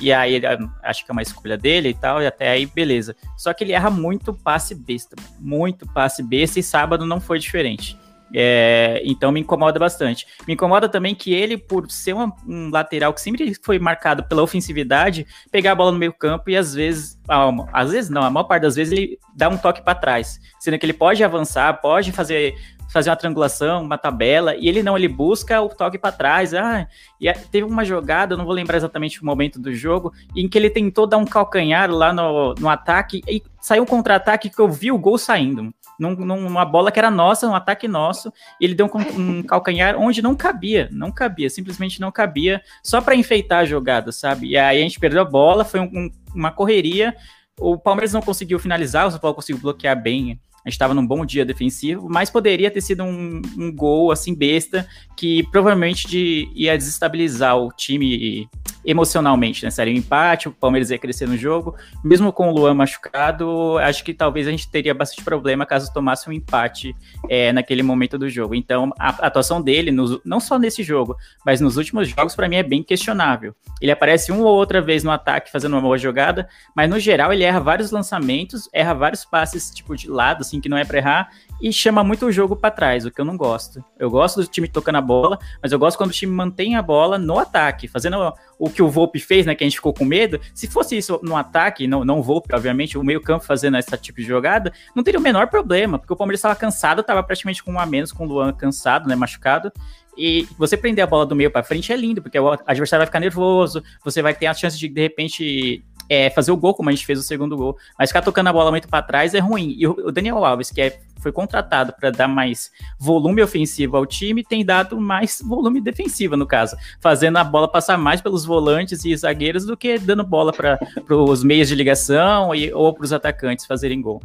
E aí, ele, acho que é uma escolha dele e tal, e até aí, beleza. Só que ele erra muito passe besta, muito passe besta, e sábado não foi diferente. É, então me incomoda bastante. Me incomoda também que ele, por ser um, um, lateral que sempre foi marcado pela ofensividade, pegar a bola no meio campo e às vezes, ah, às vezes não, a maior parte das vezes ele dá um toque para trás, sendo que ele pode avançar, pode fazer fazer uma triangulação, uma tabela, e ele não, ele busca o toque para trás. Ah, e teve uma jogada, não vou lembrar exatamente o momento do jogo, em que ele tentou dar um calcanhar lá no, no ataque e saiu um contra-ataque que eu vi o gol saindo. Num, numa bola que era nossa, um ataque nosso, ele deu um, um [laughs] calcanhar onde não cabia, não cabia, simplesmente não cabia, só para enfeitar a jogada, sabe? E aí a gente perdeu a bola, foi um, uma correria, o Palmeiras não conseguiu finalizar, o São Paulo conseguiu bloquear bem a gente estava num bom dia defensivo, mas poderia ter sido um, um gol assim besta que provavelmente de, ia desestabilizar o time emocionalmente, né? Seria um empate, o Palmeiras ia crescer no jogo. Mesmo com o Luan machucado, acho que talvez a gente teria bastante problema caso tomasse um empate é, naquele momento do jogo. Então, a, atuação dele, nos, não só nesse jogo, mas nos últimos jogos, para mim é bem questionável. Ele aparece uma ou outra vez no ataque fazendo uma boa jogada, mas no geral ele erra vários lançamentos, erra vários passes tipo de lado, assim, que não é para errar, e chama muito o jogo para trás, o que eu não gosto. Eu gosto do time tocando a bola, mas eu gosto quando o time mantém a bola no ataque, fazendo o que o Volpe fez, né, que a gente ficou com medo. Se fosse isso no ataque, não, não o Volpe, obviamente, o meio-campo fazendo esse tipo de jogada, não teria o menor problema, porque o Palmeiras estava cansado, estava praticamente com um a menos, com o Luan cansado, né, machucado. E você prender a bola do meio para frente é lindo, porque o adversário vai ficar nervoso, você vai ter a chance de, de repente, é, fazer o gol, como a gente fez o segundo gol. Mas ficar tocando a bola muito para trás é ruim. E o Daniel Alves, que é, foi contratado para dar mais volume ofensivo ao time, tem dado mais volume defensivo, no caso. Fazendo a bola passar mais pelos volantes e zagueiros do que dando bola para os meios de ligação e, ou para os atacantes fazerem gol.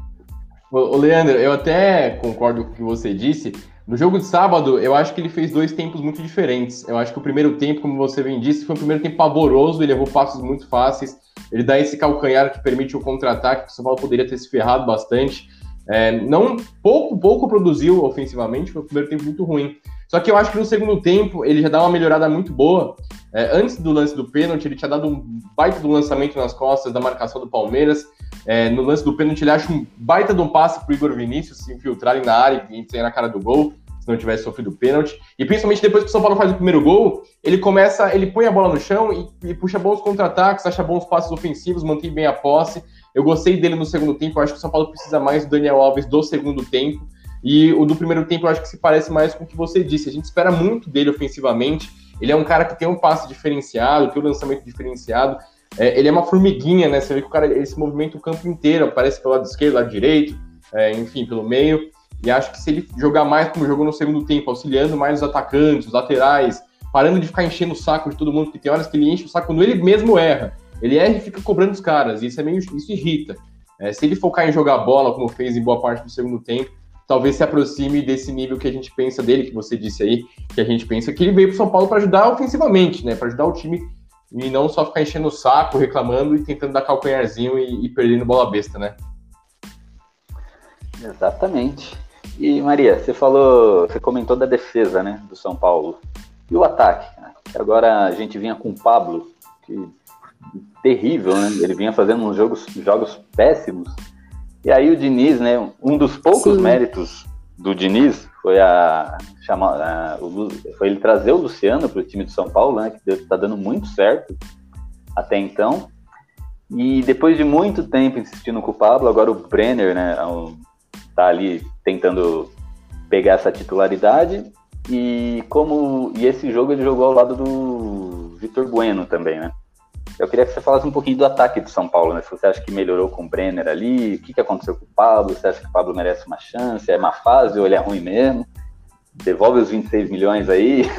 Ô, Leandro, eu até concordo com o que você disse. No jogo de sábado, eu acho que ele fez dois tempos muito diferentes. Eu acho que o primeiro tempo, como você bem disse, foi um primeiro tempo pavoroso, ele levou passos muito fáceis, ele dá esse calcanhar que permite o contra-ataque, que o São Paulo poderia ter se ferrado bastante. É, não pouco, pouco produziu ofensivamente, foi um primeiro tempo muito ruim. Só que eu acho que no segundo tempo ele já dá uma melhorada muito boa. É, antes do lance do pênalti, ele tinha dado um baita do lançamento nas costas da marcação do Palmeiras. É, no lance do pênalti, ele acha um baita de um passe pro Igor Vinícius se infiltrarem na área e sair na cara do gol, se não tivesse sofrido pênalti. E principalmente depois que o São Paulo faz o primeiro gol, ele começa, ele põe a bola no chão e, e puxa bons contra-ataques, acha bons passes ofensivos, mantém bem a posse. Eu gostei dele no segundo tempo, eu acho que o São Paulo precisa mais do Daniel Alves do segundo tempo. E o do primeiro tempo eu acho que se parece mais com o que você disse. A gente espera muito dele ofensivamente. Ele é um cara que tem um passe diferenciado, tem um lançamento diferenciado. É, ele é uma formiguinha, né? Você vê que o cara ele se movimenta o campo inteiro, aparece pelo lado esquerdo, lado direito, é, enfim, pelo meio. E acho que se ele jogar mais como jogou no segundo tempo, auxiliando mais os atacantes, os laterais, parando de ficar enchendo o saco de todo mundo, porque tem horas que ele enche o saco quando ele mesmo erra. Ele erra e fica cobrando os caras, e isso é meio isso irrita. É, se ele focar em jogar bola, como fez em boa parte do segundo tempo, talvez se aproxime desse nível que a gente pensa dele, que você disse aí, que a gente pensa que ele veio para São Paulo para ajudar ofensivamente, né? Para ajudar o time e não só ficar enchendo o saco, reclamando e tentando dar calcanharzinho e, e perdendo bola besta, né? Exatamente. E Maria, você falou, você comentou da defesa, né, do São Paulo. E o ataque? Agora a gente vinha com o Pablo, que terrível, né? Ele vinha fazendo uns jogos, jogos péssimos. E aí o Diniz, né, um dos poucos Sim. méritos do Diniz foi a, chamar, a, o, foi ele trazer o Luciano para o time de São Paulo, né, que está dando muito certo até então. E depois de muito tempo insistindo com o Pablo, agora o Brenner, né, tá ali tentando pegar essa titularidade. E como e esse jogo ele jogou ao lado do Vitor Bueno também, né? Eu queria que você falasse um pouquinho do ataque do São Paulo, né? Se você acha que melhorou com o Brenner ali, o que, que aconteceu com o Pablo, você acha que o Pablo merece uma chance, é uma fase ou ele é ruim mesmo? Devolve os 26 milhões aí.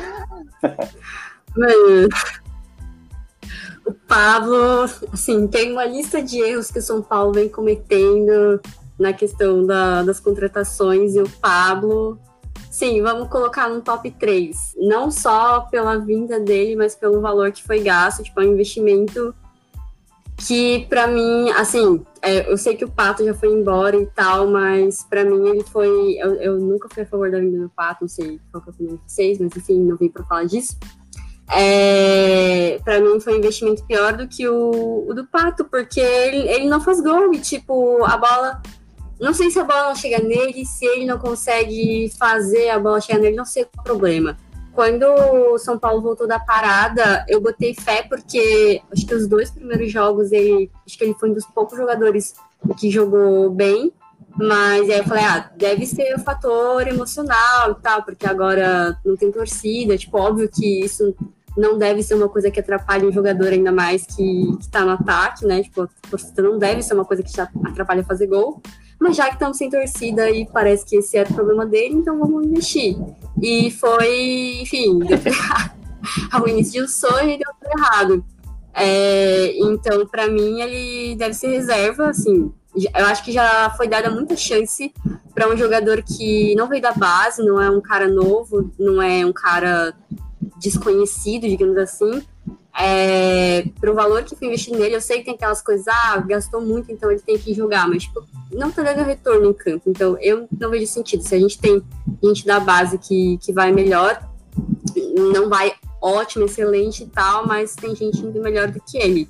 [laughs] o Pablo, assim, tem uma lista de erros que o São Paulo vem cometendo na questão da, das contratações e o Pablo Sim, vamos colocar no top 3. Não só pela vinda dele, mas pelo valor que foi gasto. Tipo, é um investimento que, para mim, assim, é, eu sei que o Pato já foi embora e tal, mas para mim ele foi. Eu, eu, nunca fui a favor da vinda do Pato, não sei qual que é a opinião de vocês, mas enfim, não vim para falar disso. É, para mim foi um investimento pior do que o, o do Pato, porque ele, ele não faz gol e, tipo, a bola não sei se a bola não chega nele, se ele não consegue fazer a bola chegar nele, não sei qual é o problema. Quando o São Paulo voltou da parada, eu botei fé porque acho que os dois primeiros jogos ele, acho que ele foi um dos poucos jogadores que jogou bem. Mas aí eu falei, ah, deve ser o fator emocional e tal, porque agora não tem torcida. Tipo, óbvio que isso não deve ser uma coisa que atrapalhe o jogador ainda mais que, que tá no ataque, né? Tipo, torcida não deve ser uma coisa que já atrapalha fazer gol. Mas já que estamos sem torcida e parece que esse era o problema dele, então vamos investir. E foi, enfim, deu. Ao início de um sonho e deu tudo errado. É, então, para mim, ele deve ser reserva, assim, eu acho que já foi dada muita chance para um jogador que não veio da base, não é um cara novo, não é um cara desconhecido, digamos assim. É, pro valor que foi investido nele, eu sei que tem aquelas coisas, ah, gastou muito, então ele tem que jogar, mas tipo, não tá dando retorno em campo. Então eu não vejo sentido. Se a gente tem gente da base que, que vai melhor, não vai ótimo, excelente e tal, mas tem gente indo melhor do que ele.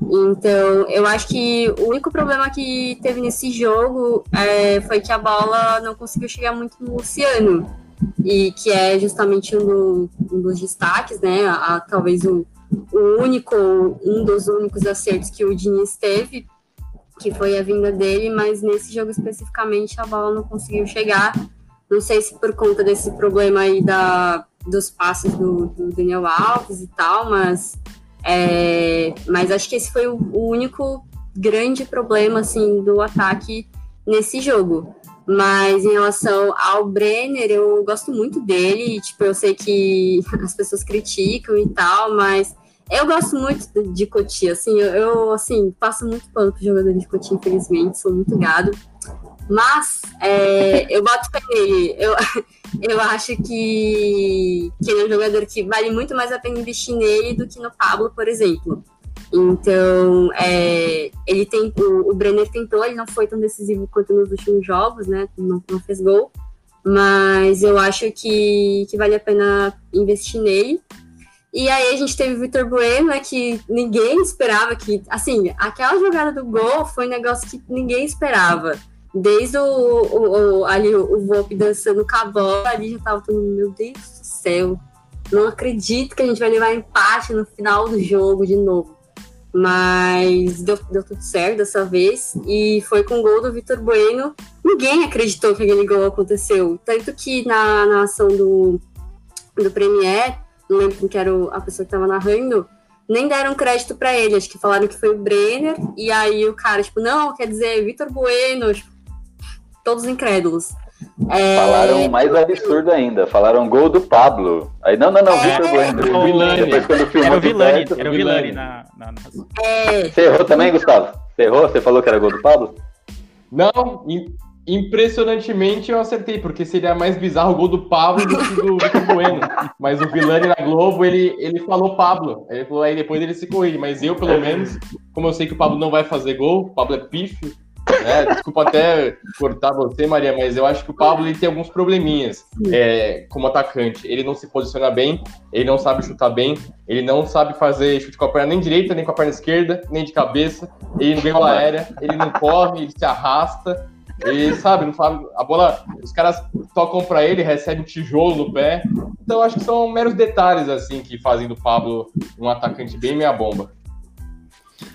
Então, eu acho que o único problema que teve nesse jogo é, foi que a bola não conseguiu chegar muito no Luciano, e que é justamente um, do, um dos destaques, né? A, talvez o, o único, um dos únicos acertos que o Diniz teve, que foi a vinda dele, mas nesse jogo especificamente a bola não conseguiu chegar. Não sei se por conta desse problema aí da, dos passes do, do Daniel Alves e tal, mas é, mas acho que esse foi o, o, único grande problema assim do ataque nesse jogo. Mas em relação ao Brenner, eu gosto muito dele. Tipo, eu sei que [laughs] as pessoas criticam e tal, mas eu gosto muito de Cotia. Assim, eu, assim passo muito pano pro jogador de Cotia, infelizmente, sou muito gado. Mas é, eu boto fé nele. Eu, [laughs] eu acho que, que ele é um jogador que vale muito mais a pena investir nele do que no Pablo, por exemplo. Então, é, ele tem, o, o, Brenner tentou, ele não foi tão decisivo quanto nos últimos jogos, né? Não, não fez gol. Mas eu acho que, que vale a pena investir nele. E aí a gente teve o Vitor Bueno, né, que ninguém esperava que. Assim, aquela jogada do gol foi um negócio que ninguém esperava desde o, o, o ali o Volpe dançando com a bola, ali já tava todo mundo, meu Deus do céu, não acredito que a gente vai levar empate no final do jogo de novo. Mas deu, deu tudo certo dessa vez. E foi com o gol do Vitor Bueno. Ninguém acreditou que aquele gol aconteceu. Tanto que na, na ação do, do Premier, não lembro quem que era a pessoa que estava narrando, nem deram crédito para ele. Acho que falaram que foi o Brenner. E aí o cara, tipo, não, quer dizer, Vitor Bueno. Tipo, todos incrédulos. É... Falaram mais absurdo ainda, falaram gol do Pablo. Aí, não, não, não, é... Vitor Bueno. Era o Vilani, Depois, quando filmou era o Vilani, perto, era o Vilani na, na, na... É... Você errou também, Gustavo? Você errou? Você falou que era gol do Pablo? Não, impressionantemente eu acertei, porque seria mais bizarro o gol do Pablo do que do Vitor Bueno. Mas o Vilani na Globo, ele, ele falou Pablo. Ele falou, aí depois ele se corrige. Mas eu, pelo menos, como eu sei que o Pablo não vai fazer gol, o Pablo é pífio, é, desculpa até cortar você, Maria, mas eu acho que o Pablo ele tem alguns probleminhas é, como atacante. Ele não se posiciona bem, ele não sabe chutar bem, ele não sabe fazer chute com a perna nem direita, nem com a perna esquerda, nem de cabeça. Ele não ganha bola aérea, ele não corre, ele se arrasta. Ele sabe, não sabe. A bola, os caras tocam para ele, recebe um tijolo no pé. Então acho que são meros detalhes assim que fazem do Pablo um atacante bem meia bomba.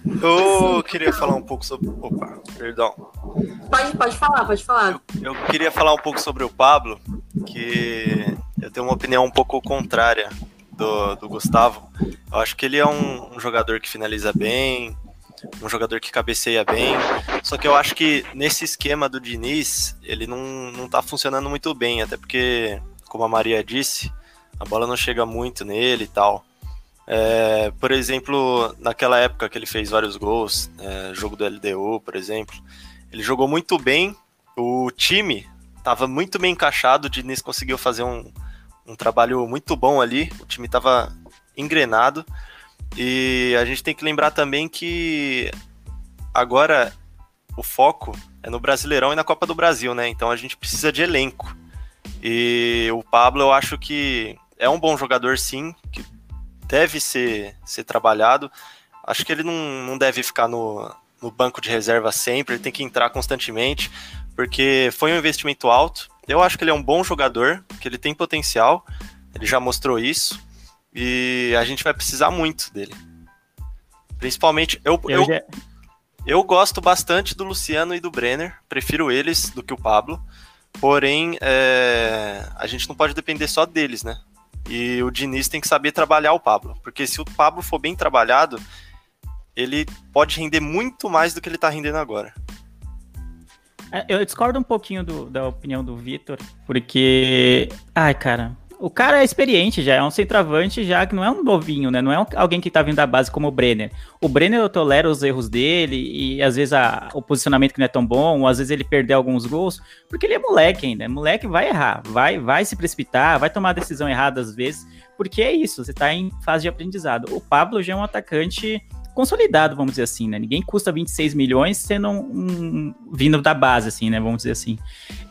Eu queria falar um pouco sobre. Opa, perdão. Pode, pode falar, pode falar. Eu, eu, queria falar um pouco sobre o Pablo, que eu tenho uma opinião um pouco contrária do, do Gustavo. Eu acho que ele é um, um jogador que finaliza bem, um jogador que cabeceia bem. Só que eu acho que nesse esquema do Diniz, ele não, não tá funcionando muito bem, até porque, como a Maria disse, a bola não chega muito nele e tal. É, por exemplo, naquela época que ele fez vários gols, é, jogo do LDU, por exemplo, ele jogou muito bem, o time estava muito bem encaixado, o Diniz conseguiu fazer um, um trabalho muito bom ali, o time estava engrenado, e a gente tem que lembrar também que agora o foco é no Brasileirão e na Copa do Brasil, né? Então a gente precisa de elenco. E o Pablo, eu acho que é um bom jogador, sim, que deve ser, ser trabalhado. Acho que ele não, não deve ficar no, no banco de reserva sempre, ele tem que entrar constantemente, porque foi um investimento alto. Eu acho que ele é um bom jogador, que ele tem potencial, ele já mostrou isso, e a gente vai precisar muito dele. Principalmente, eu, eu, eu, Eu gosto bastante do Luciano e do Brenner, prefiro eles do que o Pablo. Porém, é, a gente não pode depender só deles, né? E o Diniz tem que saber trabalhar o Pablo, porque se o Pablo for bem trabalhado, ele pode render muito mais do que ele tá rendendo agora. É, Eu discordo um pouquinho do- da opinião do Vitor, porque. Ai, cara. O cara é experiente já, é um centroavante já que não é um novinho, né? Não é um- alguém que tá vindo da base como o Brenner. O Brenner eu tolero os erros dele e às vezes a- o posicionamento que não é tão bom, ou às vezes ele perdeu alguns gols, porque ele é moleque ainda. Moleque vai errar, vai, vai se precipitar, vai tomar decisão errada às vezes, porque é isso, você tá em fase de aprendizado. O Pablo já é um atacante consolidado, vamos dizer assim, né? Ninguém custa 26 milhões sendo um, um- vindo da base, assim, né? Vamos dizer assim.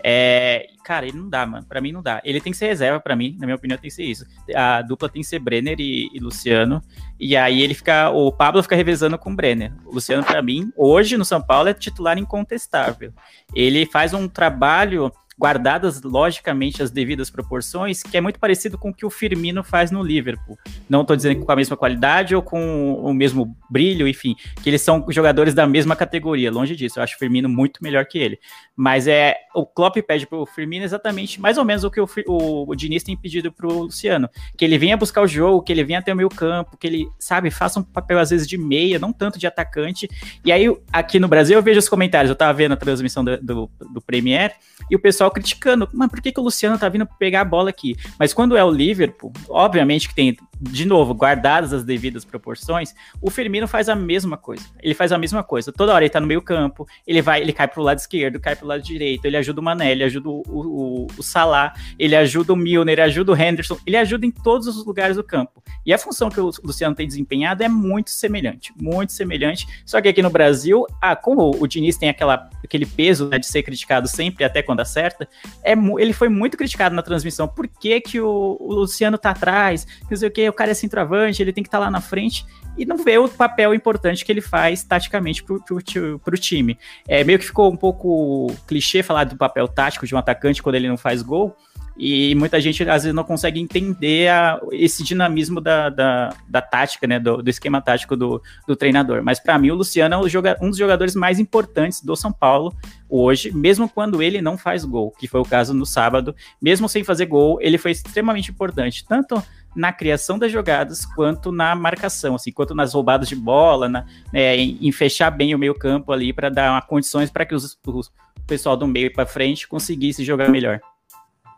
É, cara, ele não dá, mano. Pra mim não dá. Ele tem que ser reserva, pra mim, na minha opinião, tem que ser isso. A dupla tem que ser Brenner e, e Luciano. E aí ele fica. O Pablo fica revezando com o Brenner. O Luciano, pra mim, hoje no São Paulo é titular incontestável. Ele faz um trabalho. Guardadas, logicamente, as devidas proporções, que é muito parecido com o que o Firmino faz no Liverpool. Não estou dizendo que com a mesma qualidade ou com o mesmo brilho, enfim, que eles são jogadores da mesma categoria, longe disso. Eu acho o Firmino muito melhor que ele. Mas é o Klopp pede pro Firmino exatamente mais ou menos o que o, o, o Diniz tem pedido pro Luciano, que ele venha buscar o jogo, que ele venha até o meio campo, que ele, sabe, faça um papel às vezes de meia, não tanto de atacante. E aí aqui no Brasil eu vejo os comentários, eu tava vendo a transmissão do, do, do Premier e o pessoal criticando, mas por que, que o Luciano tá vindo pegar a bola aqui? Mas quando é o Liverpool, obviamente que tem, de novo, guardadas as devidas proporções, o Firmino faz a mesma coisa. Ele faz a mesma coisa. Toda hora ele tá no meio campo, ele vai, ele cai pro lado esquerdo, cai pro lado direito, ele ajuda o Mané, ele ajuda o, o, o Salah, ele ajuda o Milner, ele ajuda o Henderson, ele ajuda em todos os lugares do campo. E a função que o Luciano tem desempenhado é muito semelhante, muito semelhante. Só que aqui no Brasil, ah, como o Diniz tem aquela, aquele peso né, de ser criticado sempre, até quando acerta, é, ele foi muito criticado na transmissão. Por que, que o, o Luciano tá atrás? Não sei o que, o cara é centroavante, ele tem que estar lá na frente. E não vê o papel importante que ele faz taticamente pro, pro, pro time. É, meio que ficou um pouco clichê falar do papel tático de um atacante quando ele não faz gol. E muita gente às vezes não consegue entender a- esse dinamismo da, da, da tática, né? Do, do esquema tático do, do treinador. Mas para mim, o Luciano é o joga- um dos jogadores mais importantes do São Paulo hoje, mesmo quando ele não faz gol, que foi o caso no sábado. Mesmo sem fazer gol, ele foi extremamente importante, tanto na criação das jogadas quanto na marcação, assim, quanto nas roubadas de bola, na, né, em, em fechar bem o meio campo ali para dar uma condições para que os, os- o pessoal do meio para frente conseguisse jogar melhor.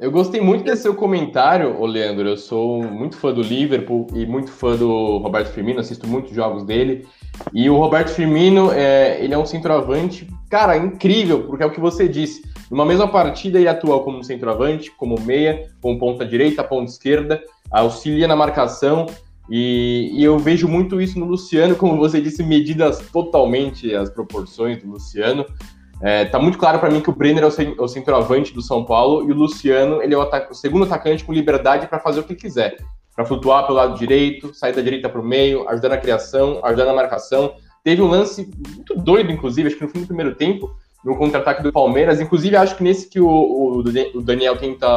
Eu gostei muito desse seu comentário, ô Leandro. Eu sou muito fã do Liverpool e muito fã do Roberto Firmino, assisto muitos jogos dele. E o Roberto Firmino, é, ele é um centroavante, cara, incrível, porque é o que você disse. Numa mesma partida, ele atua como centroavante, como meia, como ponta direita, ponta esquerda, auxilia na marcação. E, e eu vejo muito isso no Luciano, como você disse, medidas totalmente as proporções do Luciano. É, tá muito claro para mim que o Brenner é o, cen- o centroavante do São Paulo e o Luciano ele é o, o segundo atacante com liberdade para fazer o que quiser, para flutuar pelo lado direito, sair da direita para o meio, ajudar na criação, ajudar na marcação. Teve um lance muito doido, inclusive, acho que no fim do primeiro tempo, no contra-ataque do Palmeiras. Inclusive, acho que nesse que o, o, o Daniel tenta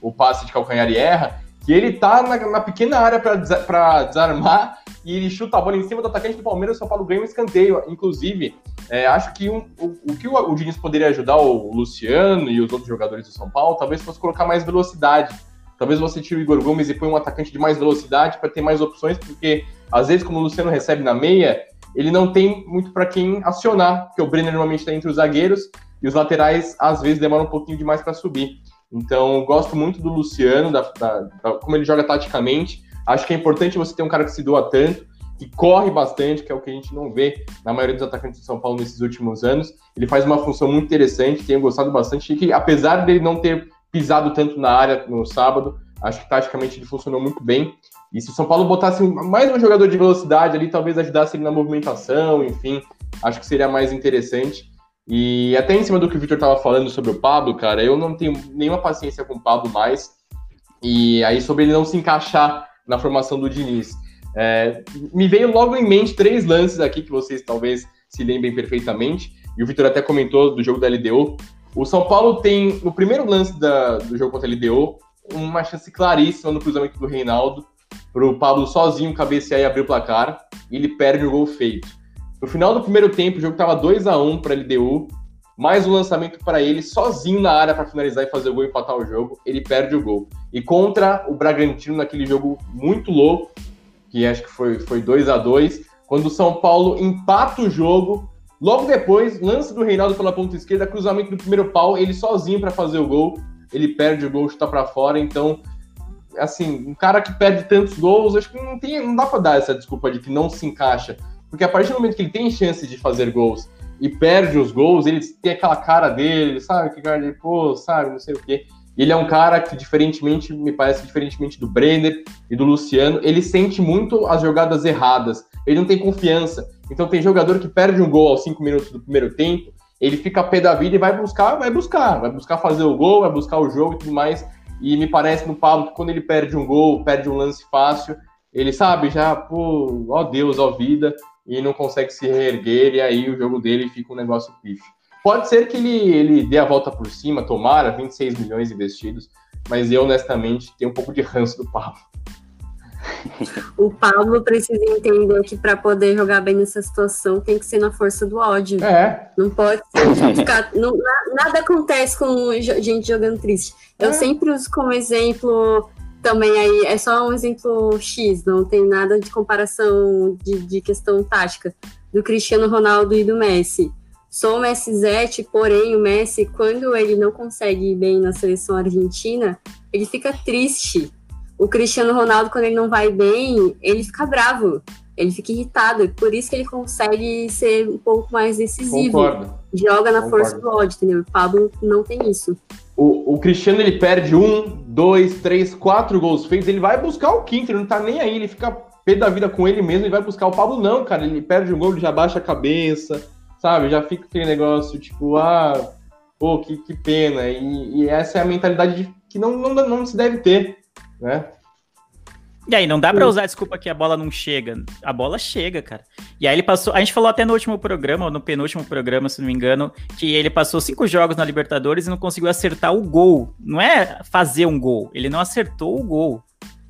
o passe de calcanhar e erra, que ele tá na, na pequena área para desarmar e ele chuta a bola em cima do atacante do Palmeiras, o São Paulo ganha um escanteio. Inclusive, é, acho que um- o, o que o, o Diniz poderia ajudar o Luciano e os outros jogadores do São Paulo, talvez fosse colocar mais velocidade. Talvez você tire o Igor Gomes e põe um atacante de mais velocidade para ter mais opções, porque às vezes, como o Luciano recebe na meia, ele não tem muito para quem acionar, porque o Brenner normalmente está entre os zagueiros e os laterais às vezes demoram um pouquinho demais para subir. Então, gosto muito do Luciano, da, da- da- como ele joga taticamente. Acho que é importante você ter um cara que se doa tanto, que corre bastante, que é o que a gente não vê na maioria dos atacantes de São Paulo nesses últimos anos. Ele faz uma função muito interessante, tenho gostado bastante, que apesar dele não ter pisado tanto na área no sábado, acho que taticamente ele funcionou muito bem. E se o São Paulo botasse mais um jogador de velocidade ali, talvez ajudasse ele na movimentação, enfim, acho que seria mais interessante. E até em cima do que o Victor estava falando sobre o Pablo, cara, eu não tenho nenhuma paciência com o Pablo mais. E aí, sobre ele não se encaixar na formação do Diniz. É, me veio logo em mente três lances aqui que vocês talvez se lembrem perfeitamente. E o Victor até comentou do jogo da LDO. O São Paulo tem, no primeiro lance da- do jogo contra a LDO, uma chance claríssima no cruzamento do Reinaldo para o Pablo sozinho cabecear e abrir o placar. E ele perde o gol feito. No final do primeiro tempo, o jogo estava 2 a 1 para LDU, mais um lançamento para ele, sozinho na área para finalizar e fazer o gol e empatar o jogo, ele perde o gol. E contra o Bragantino, naquele jogo muito louco, que acho que foi, foi 2 a 2 quando o São Paulo empata o jogo, logo depois, lance do Reinaldo pela ponta esquerda, cruzamento do primeiro pau, ele sozinho para fazer o gol, ele perde o gol, chuta para fora, então assim, um cara que perde tantos gols, acho que não, tem, não dá para dar essa desculpa de que não se encaixa. Porque a partir do momento que ele tem chance de fazer gols e perde os gols, ele tem aquela cara dele, sabe? Que cara de, pô, sabe, não sei o quê. Ele é um cara que, diferentemente, me parece, diferentemente do Brenner e do Luciano, ele sente muito as jogadas erradas. Ele não tem confiança. Então tem jogador que perde um gol aos cinco minutos do primeiro tempo, ele fica pé da vida e vai buscar, vai buscar, vai buscar fazer o gol, vai buscar o jogo e tudo mais. E me parece no Pablo que quando ele perde um gol, perde um lance fácil, ele sabe já, pô, ó Deus, ó vida, e não consegue se reerguer, e aí o jogo dele fica um negócio pife. Pode ser que ele, ele dê a volta por cima, tomara 26 milhões investidos, mas eu honestamente tenho um pouco de ranço do Pablo. O Pablo precisa entender que para poder jogar bem nessa situação tem que ser na força do ódio. É. Não pode ser, ficar. Não, nada acontece com gente jogando triste. Eu é. sempre uso como exemplo também aí, é só um exemplo X, não tem nada de comparação de, de questão tática do Cristiano Ronaldo e do Messi. Sou o Messi Zete, porém o Messi, quando ele não consegue ir bem na seleção argentina, ele fica triste o Cristiano Ronaldo, quando ele não vai bem, ele fica bravo, ele fica irritado. Por isso que ele consegue ser um pouco mais decisivo. Concordo. Joga na Concordo. força do ódio, entendeu? O Pablo não tem isso. O, o, Cristiano ele perde um, dois, três, quatro gols feitos, ele vai buscar o quinto, ele não tá nem aí, ele fica pé da vida com ele mesmo e vai buscar o Pablo, não, cara. Ele perde um gol, ele já baixa a cabeça, sabe? Já fica aquele negócio tipo, ah, pô, que, que pena. E, e essa é a mentalidade de, que não, não, não se deve ter né? E aí, não dá para usar a desculpa que a bola não chega. A bola chega, cara. E aí ele passou. A gente falou até no último programa, ou no penúltimo programa, se não me engano, que ele passou cinco jogos na Libertadores e não conseguiu acertar o gol. Não é fazer um gol, ele não acertou o gol.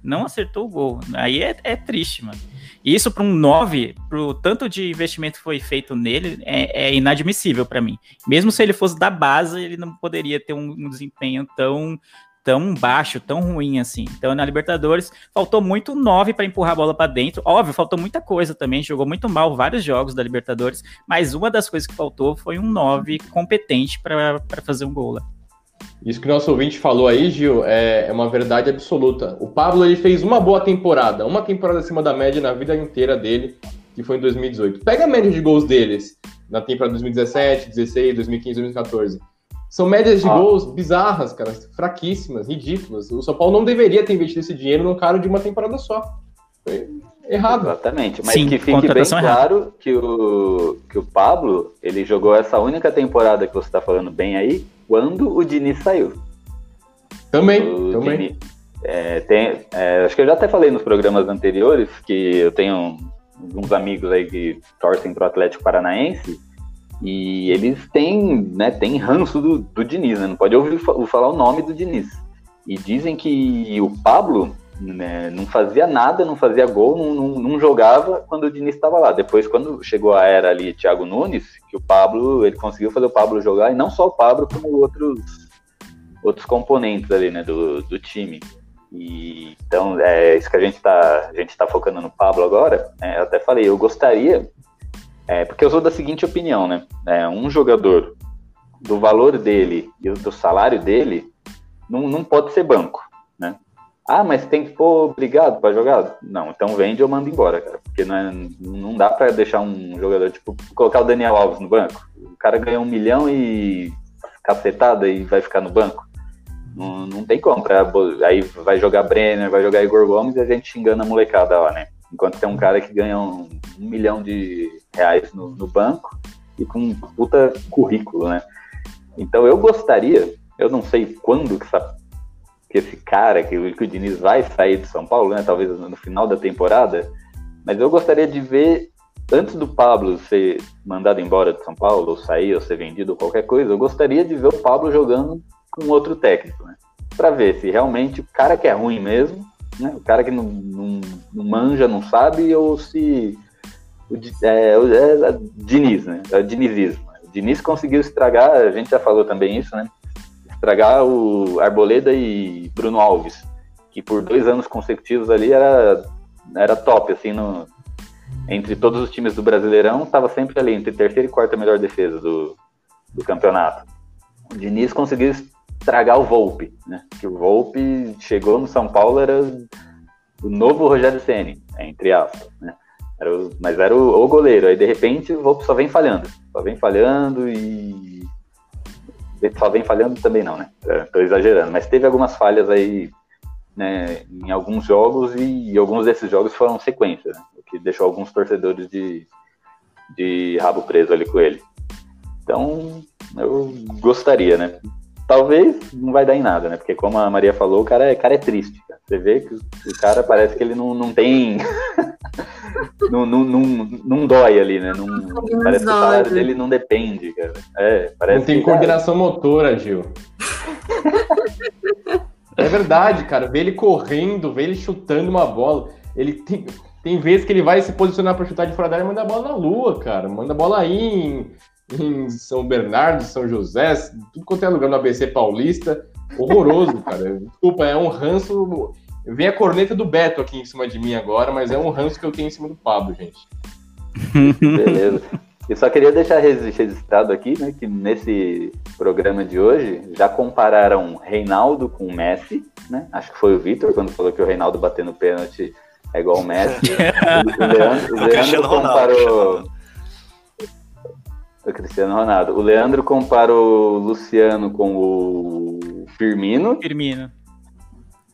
Não acertou o gol. Aí é, é triste, mano. E isso para um 9, pro tanto de investimento que foi feito nele, é, é inadmissível para mim. Mesmo se ele fosse da base, ele não poderia ter um, um desempenho tão tão baixo, tão ruim assim. Então, na Libertadores, faltou muito 9 para empurrar a bola para dentro. Óbvio, faltou muita coisa também, jogou muito mal vários jogos da Libertadores, mas uma das coisas que faltou foi um 9 competente para fazer um gol lá. Isso que o nosso ouvinte falou aí, Gil, é, é uma verdade absoluta. O Pablo ele fez uma boa temporada, uma temporada acima da média na vida inteira dele, que foi em 2018. Pega a média de gols deles na temporada 2017, 16, 2015, 2014 são médias de ah. gols bizarras, cara, fraquíssimas, ridículas. O São Paulo não deveria ter investido esse dinheiro num cara de uma temporada só. Foi errado. Exatamente, mas Sim, que fique bem claro que o, que o Pablo, ele jogou essa única temporada que você está falando bem aí, quando o Diniz saiu. Também, o também. Diniz, é, tem, é, acho que eu já até falei nos programas anteriores que eu tenho uns amigos aí que torcem para o Atlético Paranaense e eles têm, né, têm ranço do, do Diniz, né? Não pode ouvir falar o nome do Diniz. E dizem que o Pablo né, não fazia nada, não fazia gol, não, não, não jogava quando o Diniz estava lá. Depois, quando chegou a era ali Thiago Nunes, que o Pablo, ele conseguiu fazer o Pablo jogar, e não só o Pablo, como outros, outros componentes ali, né, do, do time. E, então, é isso que a gente está tá focando no Pablo agora. É, eu até falei, eu gostaria é, porque eu sou da seguinte opinião, né? É, um jogador do valor dele e do salário dele não, não pode ser banco, né? Ah, mas tem que pôr obrigado para jogar? Não, então vende ou manda embora, cara. Porque não, é, não dá para deixar um jogador, tipo, colocar o Daniel Alves no banco. O cara ganha um milhão e cacetada e vai ficar no banco. Não, não tem como. Pra, aí vai jogar Brenner, vai jogar Igor Gomes e a gente xingando a molecada lá, né? Enquanto tem um cara que ganha um, um milhão de reais no, no, banco e com um puta currículo, né? Então eu gostaria, eu não sei quando que, essa, que esse cara, que, que o Diniz vai sair de São Paulo, né? Talvez no final da temporada, mas eu gostaria de ver, antes do Pablo ser mandado embora de São Paulo, ou sair, ou ser vendido, ou qualquer coisa, eu gostaria de ver o Pablo jogando com outro técnico, né? Para ver se realmente o cara que é ruim mesmo né? O cara que não, não, não, manja, não sabe, ou se o, é, é, é Diniz, né? É o dinizismo. O Diniz conseguiu estragar, a gente já falou também isso, né? Estragar o Arboleda e Bruno Alves, que por dois anos consecutivos ali era, era top, assim, no, entre todos os times do Brasileirão, estava sempre ali entre terceira e quarta melhor defesa do, do campeonato. O Diniz conseguiu estragar o Volpe, né? Que o Volpe chegou no São Paulo, era o novo Rogério Ceni, entre aspas, né? Era o- mas era o, o goleiro. Aí de repente o Volpe só vem falhando, só vem falhando e só vem falhando também não, né? É, Tô exagerando, mas teve algumas falhas aí, né? Em alguns jogos e, alguns desses jogos foram sequência, né? O que deixou alguns torcedores de de rabo preso ali com ele. Então eu gostaria, né? Talvez não vai dar em nada, né? Porque como a Maria falou, o cara é, cara é triste. cara. Você vê que o cara parece que ele não, não tem. [laughs] não, não, não, não dói ali, né? Não, parece que o salário dele não depende, cara. É, parece Não tem que, cara, coordenação motora, Gil. é verdade, cara. Ver ele correndo, ver ele chutando uma bola. Ele tem, tem vezes que ele vai se posicionar pra chutar de fora da área e manda a bola na lua, cara. Manda a bola aí em, em São Bernardo, São José, tudo quanto é lugar no ABC Paulista. Horroroso, [laughs] cara. Desculpa, é um ranço. Vem a corneta do Beto aqui em cima de mim agora, mas é um ranço que eu tenho em cima do Pablo, gente. [laughs] Beleza. Eu só queria deixar regis- registrado aqui, né, que nesse programa de hoje já compararam Reinaldo com o Messi, né? Acho que foi o Vitor quando falou que o Reinaldo batendo pênalti é igual o Messi. [laughs] o Leandro, o Leandro comparou o Cristiano Ronaldo. O Leandro comparou o Luciano com o Firmino Firmino.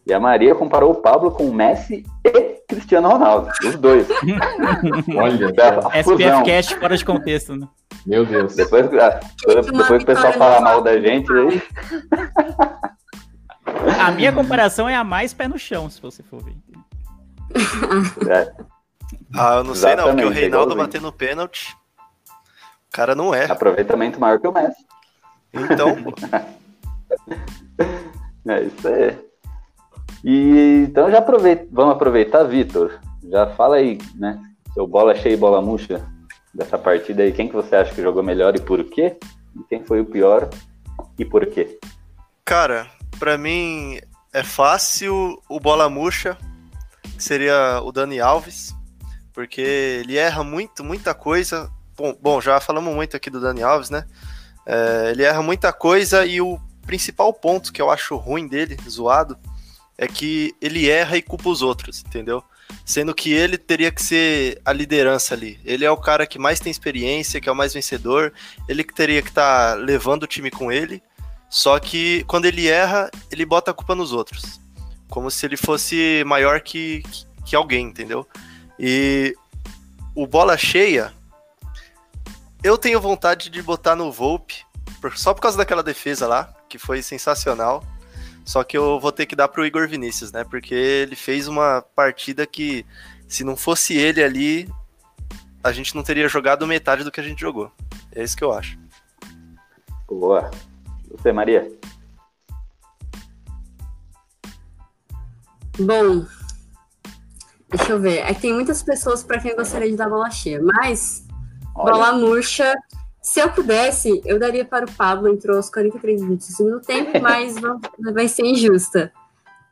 e a Maria comparou o Pablo com o Messi e Cristiano Ronaldo, os dois. [laughs] Olha, A fusão. SPF Cast fora de contexto, né? meu Deus. Depois, ah, depois, o pessoal fala mal da gente aí. [laughs] A minha comparação é a mais pé no chão, se você for ver. é, Ah, eu não sei não, porque o Exatamente, Reinaldo batendo pênalti, cara não é. aproveitamento maior que o Messi. Então, [laughs] É isso aí. E então já aproveita, vamos aproveitar, Vitor. Já fala aí, né? Seu bola cheia e bola murcha dessa partida aí. Quem que você acha que jogou melhor e por quê? E quem foi o pior e por quê? cara, pra mim é fácil o bola murcha, que seria o Dani Alves, porque ele erra muito, muita coisa. Bom, bom, já falamos muito aqui do Dani Alves, né? É, ele erra muita coisa e o principal ponto que eu acho ruim dele, zoado, é que ele erra e culpa os outros, entendeu? Sendo que ele teria que ser a liderança ali. Ele é o cara que mais tem experiência, que é o mais vencedor, ele que teria que estar levando o time com ele. Só que quando ele erra, ele bota a culpa nos outros. Como se ele fosse maior que, que alguém, entendeu? E o bola cheia, eu tenho vontade de botar no Volpe, só por causa daquela defesa lá, que foi sensacional. Só que eu vou ter que dar pro Igor Vinícius, né? Porque ele fez uma partida que, se não fosse ele ali, a gente não teria jogado metade do que a gente jogou. É isso que eu acho. Boa. Você, Maria? Bom, deixa eu ver. Aí tem muitas pessoas para quem eu gostaria de dar bola cheia, mas Olha. bola murcha. Se eu pudesse, eu daria para o Pablo, entrou aos 43 minutos do segundo tempo, [laughs] mas vai ser injusta.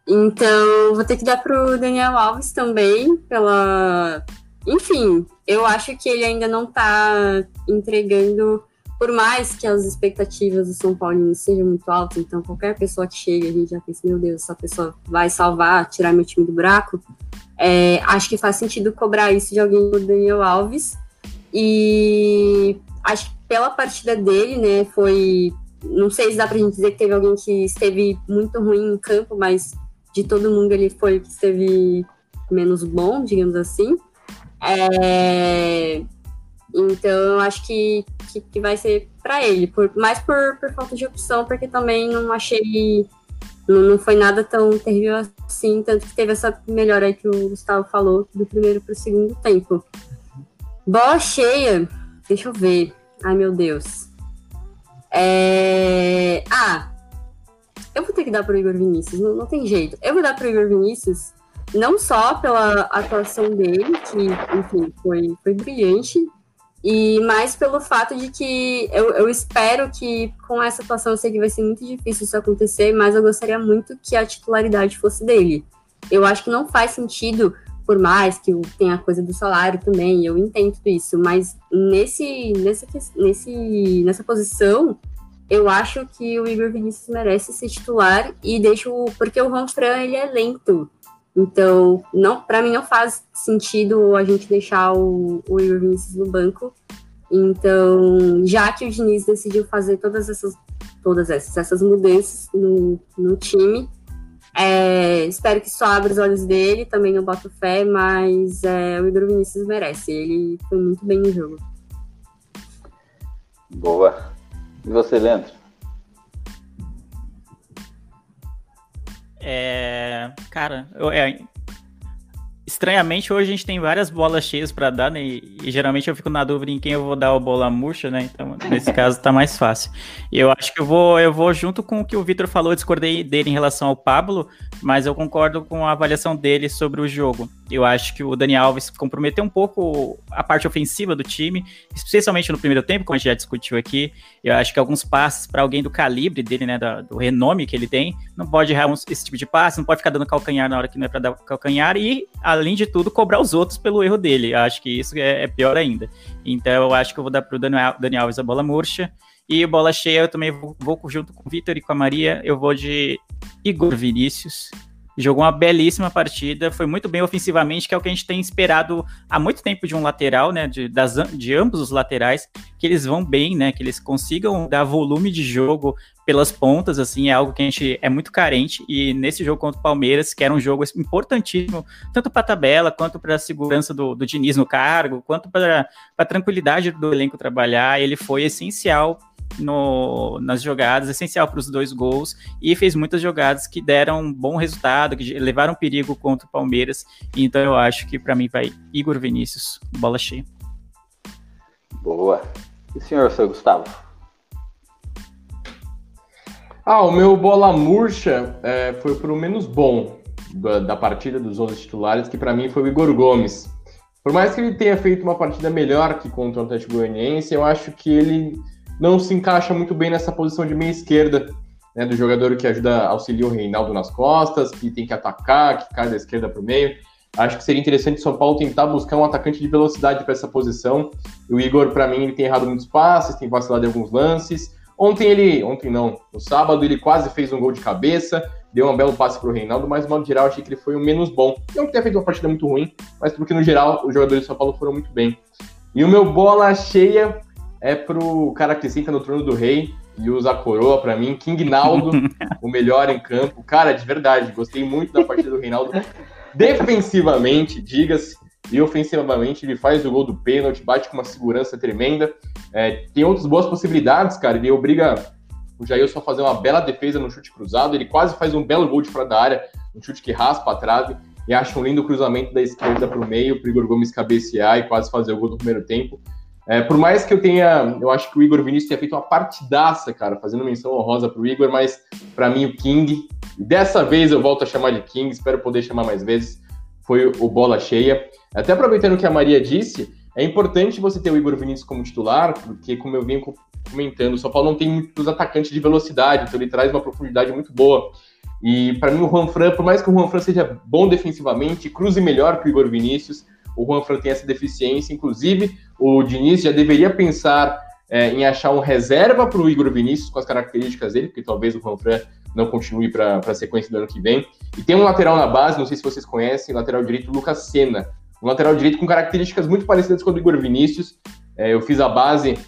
Então, vou ter que dar para o Daniel Alves também, pela. Enfim, eu acho que ele ainda não está entregando, por mais que as expectativas do São Paulo sejam muito altas, então qualquer pessoa que chega, a gente já pensa, meu Deus, essa pessoa vai salvar, tirar meu time do buraco. É, acho que faz sentido cobrar isso de alguém como o Daniel Alves. E acho que pela partida dele, né, foi. Não sei se dá pra gente dizer que teve alguém que esteve muito ruim em campo, mas de todo mundo ele foi que esteve menos bom, digamos assim. É, então eu acho que, que, que vai ser para ele, por, mais por, por falta de opção, porque também não achei. Não, não foi nada tão terrível assim, tanto que teve essa melhora que o Gustavo falou, do primeiro para o segundo tempo. Bola cheia, deixa eu ver. Ai meu Deus. É... Ah, eu vou ter que dar pro Igor Vinícius, não, não tem jeito. Eu vou dar pro Igor Vinícius não só pela atuação dele, que, enfim, foi, foi brilhante, e mais pelo fato de que eu, eu espero que com essa atuação, eu sei que vai ser muito difícil isso acontecer, mas eu gostaria muito que a titularidade fosse dele. Eu acho que não faz sentido, por mais que tenha a coisa do salário também, eu entendo isso, mas nesse, nessa, nesse, nessa posição, eu acho que o Igor Vinícius merece ser titular e deixo porque o Juan Fran ele é lento. Então, não, para mim não faz sentido a gente deixar o, o Igor Vinícius no banco. Então, já que o Diniz decidiu fazer todas essas todas essas, essas mudanças no, no time, é, espero que só abra os olhos dele, também não boto fé, mas é, o Igor Vinícius merece. Ele foi muito bem no jogo. Boa. E você, Leandro? É, cara, eu, é, estranhamente hoje a gente tem várias bolas cheias para dar, né? E, e, geralmente eu fico na dúvida em quem eu vou dar a bola murcha, né? Então, nesse [laughs] caso tá mais fácil. E eu acho que eu vou, eu vou junto com o que o Vitor falou, eu discordei dele em relação ao Pablo, mas eu concordo com a avaliação dele sobre o jogo. Eu acho que o Dani Alves comprometeu um pouco a parte ofensiva do time, especialmente no primeiro tempo, como a gente já discutiu aqui. Eu acho que alguns passes para alguém do calibre dele, né, do, renome que ele tem, não pode errar esse tipo de passe, não pode ficar dando calcanhar na hora que não é para dar calcanhar e, além de tudo, cobrar os outros pelo erro dele. Eu acho que isso é, é pior ainda. Então, eu acho que eu vou dar para o Dani Alves a bola murcha. E bola cheia, eu também vou, vou junto com o Vitor e com a Maria. Eu vou de Igor Vinícius. Jogou uma belíssima partida, foi muito bem ofensivamente, que é o que a gente tem esperado há muito tempo de um lateral, né, de, das, de ambos os laterais, que eles vão bem, né, que eles consigam dar volume de jogo pelas pontas, assim, é algo que a gente é muito carente, e nesse jogo contra o Palmeiras, que era um jogo importantíssimo, tanto para a tabela, quanto para a segurança do, do Diniz no cargo, quanto para a tranquilidade do elenco trabalhar, ele foi essencial no, nas jogadas, essencial para os dois gols, e fez muitas jogadas que deram um bom resultado, que levaram perigo contra o Palmeiras. Então eu acho que para mim vai Igor Vinícius, bola cheia. Boa. E o senhor, seu Gustavo? Ah, o meu bola murcha é, foi pro menos bom da, da partida dos 11 titulares, que para mim foi o Igor Gomes. Por mais que ele tenha feito uma partida melhor que contra o Atlético Goianiense, eu acho que ele não se encaixa muito bem nessa posição de meia esquerda, né, do jogador que ajuda, auxilia o Reinaldo nas costas, que tem que atacar, que cai da esquerda para o meio. Acho que seria interessante o São Paulo tentar buscar um atacante de velocidade para essa posição. O Igor, para mim, ele tem errado muitos passes, tem vacilado em alguns lances. Ontem ele, ontem não, no sábado ele quase fez um gol de cabeça, deu um belo passe para o Reinaldo, mas no modo geral achei que ele foi o menos bom. Não que tenha feito uma partida muito ruim, mas porque no geral os jogadores do São Paulo foram muito bem. E o meu bola cheia é pro cara que senta no trono do rei e usa a coroa para mim, King Naldo, [laughs] o melhor em campo. Cara, de verdade, gostei muito da partida do Reinaldo. Defensivamente, diga-se, e ofensivamente, ele faz o gol do pênalti, bate com uma segurança tremenda. É, tem outras boas possibilidades, cara. Ele obriga o Jailson a fazer uma bela defesa no chute cruzado. Ele quase faz um belo gol de fora da área, um chute que raspa a trave. E acha um lindo cruzamento da esquerda para o meio, para o Igor Gomes cabecear e quase fazer o gol do primeiro tempo. É, por mais que eu tenha, eu acho que o Igor Vinícius tenha feito uma partidaça, cara, fazendo menção honrosa pro Igor, mas para mim o King, dessa vez eu volto a chamar de King, espero poder chamar mais vezes, foi o bola cheia. Até aproveitando o que a Maria disse, é importante você ter o Igor Vinícius como titular, porque como eu venho comentando, o São Paulo não tem muitos atacantes de velocidade, então ele traz uma profundidade muito boa. E para mim o Juan Fran, por mais que o Juan Fran seja bom defensivamente, cruze melhor que o Igor Vinícius, o Juan Fran tem essa deficiência, inclusive o Diniz já deveria pensar é, em achar um reserva para o Igor Vinícius com as características dele, porque talvez o Juan Fran não continue para a sequência do ano que vem. E tem um lateral na base, não sei se vocês conhecem, lateral direito Lucas Senna. Um lateral direito com características muito parecidas com o do Igor Vinícius. É, eu fiz a base,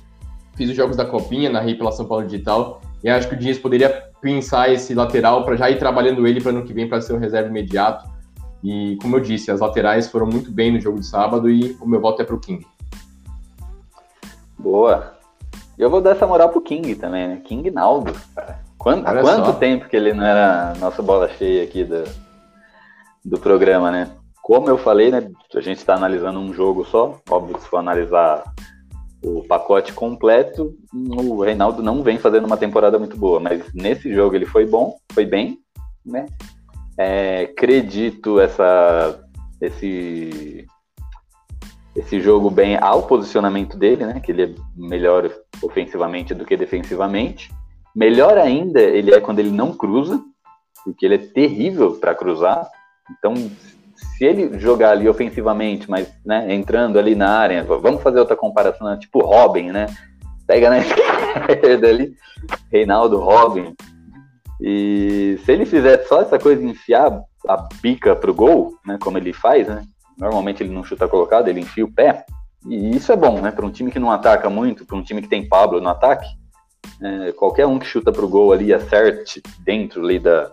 fiz os jogos da Copinha, narrei pela São Paulo Digital, e acho que o Diniz poderia pensar esse lateral para já ir trabalhando ele para ano que vem para ser um reserva imediato. E como eu disse, as laterais foram muito bem no jogo de sábado e o meu voto é para o King. Boa. E eu vou dar essa moral pro King também, né? King Naldo, cara. Quanto, quanto tempo que ele não era nossa bola cheia aqui do, do programa, né? Como eu falei, né? A gente está analisando um jogo só. Óbvio que se for analisar o pacote completo, o Reinaldo não vem fazendo uma temporada muito boa, mas nesse jogo ele foi bom, foi bem, né? É, acredito essa, esse, esse jogo bem ao posicionamento dele, né? Que ele é melhor ofensivamente do que defensivamente. Melhor ainda, ele é quando ele não cruza, porque ele é terrível para cruzar. Então, se ele jogar ali ofensivamente, mas né, entrando ali na área, vamos fazer outra comparação, né, tipo Robin, né? Pega na [laughs] esquerda ali, Reinaldo Robin. E se ele fizer só essa coisa enfiar a bica pro gol, né, como ele faz, né? Normalmente ele não chuta colocado, ele enfia o pé. E isso é bom, né? Para um time que não ataca muito, para um time que tem Pablo no ataque, é, qualquer um que chuta pro gol ali acerte dentro ali da,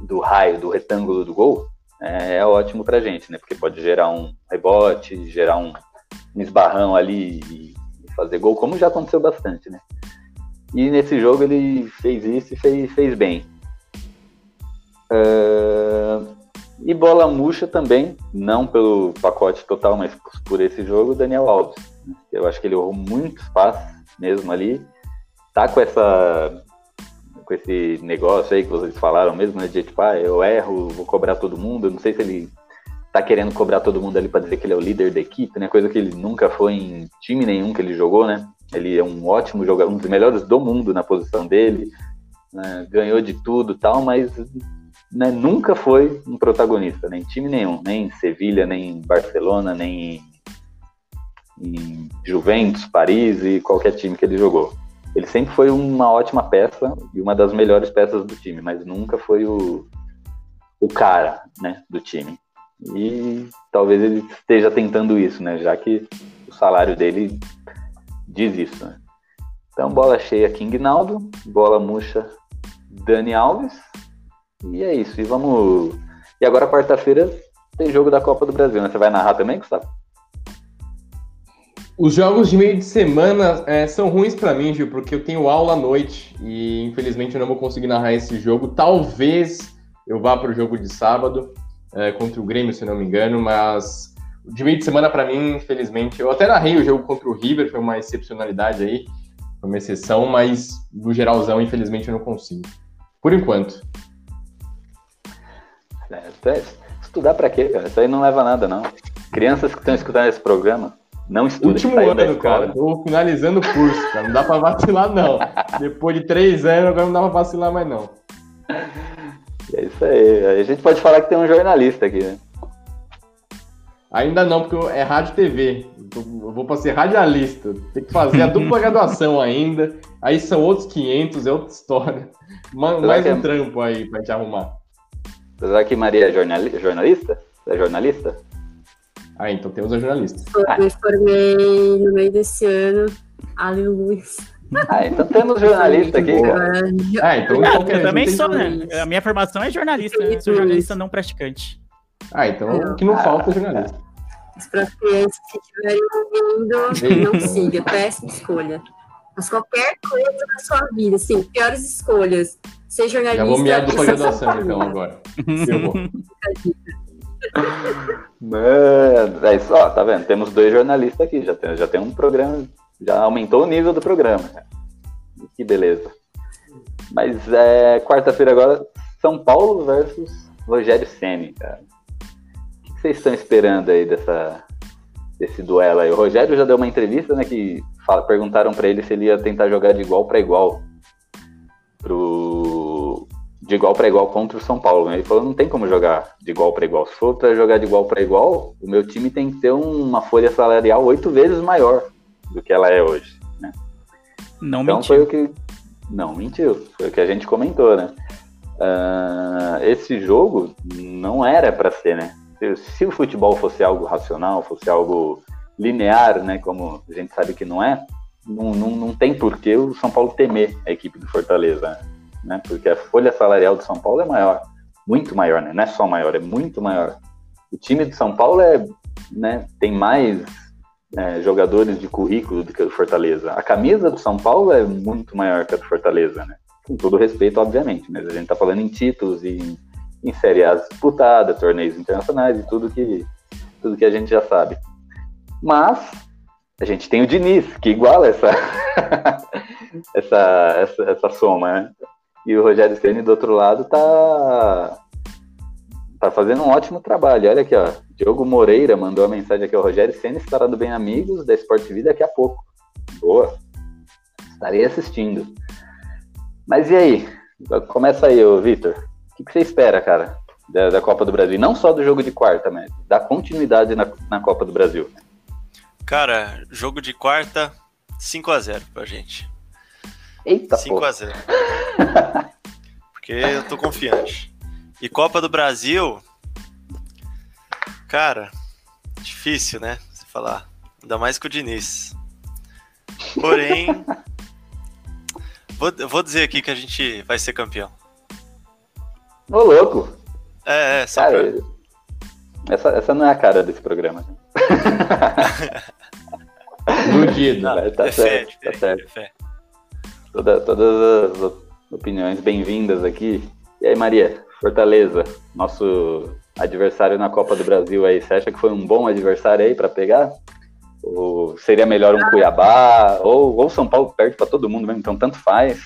do raio, do retângulo do gol, é, é ótimo pra gente, né? Porque pode gerar um rebote, gerar um, um esbarrão ali e, e fazer gol, como já aconteceu bastante, né? E nesse jogo ele fez isso e fez, fez bem. Uh, e bola murcha também, não pelo pacote total, mas por esse jogo, Daniel Alves. Eu acho que ele errou muitos passes mesmo ali. Tá com essa com esse negócio aí que vocês falaram mesmo, né, de tipo, ah, eu erro, vou cobrar todo mundo. Eu não sei se ele tá querendo cobrar todo mundo ali para dizer que ele é o líder da equipe, né? Coisa que ele nunca foi em time nenhum que ele jogou, né? Ele é um ótimo jogador, um dos melhores do mundo na posição dele, né? ganhou de tudo tal, mas né, nunca foi um protagonista, nem time nenhum, nem em Sevilha, nem em Barcelona, nem em Juventus, Paris e qualquer time que ele jogou. Ele sempre foi uma ótima peça e uma das melhores peças do time, mas nunca foi o, o cara né, do time. E talvez ele esteja tentando isso, né? Já que o salário dele diz isso. Né? Então, bola cheia King Naldo, bola murcha Dani Alves e é isso. E vamos. E agora, quarta-feira, tem jogo da Copa do Brasil, né? Você vai narrar também, Gustavo? Os jogos de meio de semana é, são ruins para mim, Gil, porque eu tenho aula à noite e infelizmente eu não vou conseguir narrar esse jogo. Talvez eu vá para o jogo de sábado é, contra o Grêmio, se não me engano, mas de meio de semana para mim, infelizmente, eu até narrei o jogo contra o River, foi uma excepcionalidade aí, foi uma exceção, mas no geralzão, infelizmente, eu não consigo. Por enquanto. É, estudar para quê, cara? Isso aí não leva a nada, não. Crianças que estão escutando esse programa, não estudem. Último ano, cara. Tô finalizando o curso, cara. Não dá para vacilar, não. Depois de três anos, agora não dá para vacilar mais, não. É isso aí. A gente pode falar que tem um jornalista aqui, né? Ainda não, porque é rádio TV. Eu vou para ser radialista. Tem que fazer a dupla [laughs] graduação ainda. Aí são outros 500, é outra história. Mais um é... trampo aí para te arrumar. Será que Maria é jornalista? É jornalista? Ah, então temos a jornalista. Eu ah. me formei no meio desse ano, Ali Luiz. Ah, então temos jornalista aqui, cara. Ah, então ah, eu também sou, né? A minha formação é jornalista, né? Sou jornalista não praticante. Ah, então o que não falta é jornalista. Para as crianças que estiverem ouvindo, não siga, péssima escolha. Mas qualquer coisa na sua vida, assim, piores escolhas ser jornalista. Já vou miar dupla graduação, então, agora. Mano, é isso, ó, tá vendo? Temos dois jornalistas aqui, já tem, já tem um programa, já aumentou o nível do programa. Cara. Que beleza. Mas é quarta-feira agora, São Paulo versus Rogério Ceni, cara. O que vocês estão esperando aí dessa, desse duelo aí? O Rogério já deu uma entrevista, né, que fala, perguntaram para ele se ele ia tentar jogar de igual para igual pro de igual para igual contra o São Paulo. Né? Ele falou: não tem como jogar de igual para igual. Se for para jogar de igual para igual, o meu time tem que ter uma folha salarial oito vezes maior do que ela é hoje. Né? Não então mentiu. foi o que. Não mentiu. Foi o que a gente comentou, né? Uh, esse jogo não era para ser, né? Se, se, o futebol fosse algo racional, fosse algo linear, né? Como a gente sabe que não é, não, não, não tem por que o São Paulo temer a equipe do Fortaleza, né? Porque a folha salarial do São Paulo é maior, muito maior, né? Não é só maior, é muito maior. O time de São Paulo é, né, tem mais é, jogadores de currículo do que o do Fortaleza. A camisa do São Paulo é muito maior que a do Fortaleza, né? Com todo respeito, obviamente, mas a gente tá falando em títulos e em, em Série A disputada, torneios internacionais e tudo que, tudo que a gente já sabe. Mas a gente tem o Diniz, que iguala essa, [laughs] essa, essa, essa, soma, né? E o Rogério Ceni do outro lado tá, tá fazendo um ótimo trabalho. Olha aqui, ó. Diogo Moreira mandou a mensagem aqui, o Rogério Senna estará do Bem Amigos da Sport TV daqui a pouco. Boa. Estarei assistindo. Mas e aí? Começa aí, Vitor. O que, que você espera, cara, da, da, Copa do Brasil? Não só do jogo de quarta, mas da continuidade na, na Copa do Brasil. Cara, jogo de quarta, 5 a 0 pra gente. Eita, 5 a 0 [laughs] Porque eu tô confiante. E Copa do Brasil, cara, difícil, né? Você falar. Ainda mais com o Diniz. Porém, vou, vou dizer aqui que a gente vai ser campeão. Ô, louco! É, é, só cara, pra... essa, essa não é a cara desse programa. [laughs] Iludido. Não, tá é certo, fé, tá certo. é fé. Toda, todas as opiniões bem-vindas aqui. E aí, Maria, Fortaleza, nosso adversário na Copa do Brasil aí, você acha que foi um bom adversário aí para pegar? Ou seria melhor um Cuiabá? Ou, ou São Paulo perde para todo mundo mesmo, então tanto faz.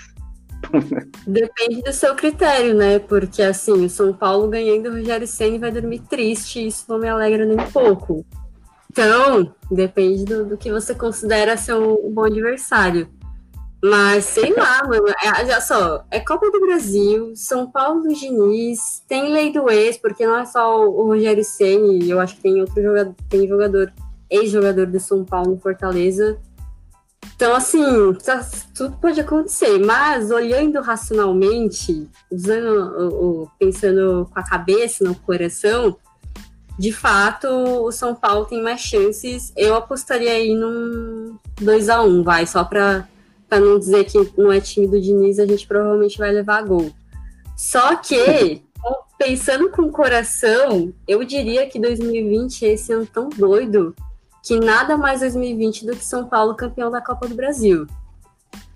[laughs] Depende do seu critério, né? Porque assim, o São Paulo ganhando o Rogério Senna vai dormir triste, isso não me alegra nem um pouco. Então, depende do, do que você considera ser um, um bom adversário. Mas sei lá, mano. É, já só, é Copa do Brasil, São Paulo do Diniz, tem lei do ex, porque não é só o, Rogério Ceni, eu acho que tem outro jogador, tem jogador, ex-jogador do São Paulo Fortaleza. Então, assim, tá, tudo pode acontecer, mas olhando racionalmente, usando, pensando com a cabeça, no coração, de fato, o São Paulo tem mais chances. Eu apostaria aí num 2 a 1 vai, só para para não dizer que não é time do Diniz, a gente provavelmente vai levar gol. Só que, [laughs] pensando com o coração, eu diria que 2020 é esse ano tão doido que nada mais 2020 do que São Paulo campeão da Copa do Brasil.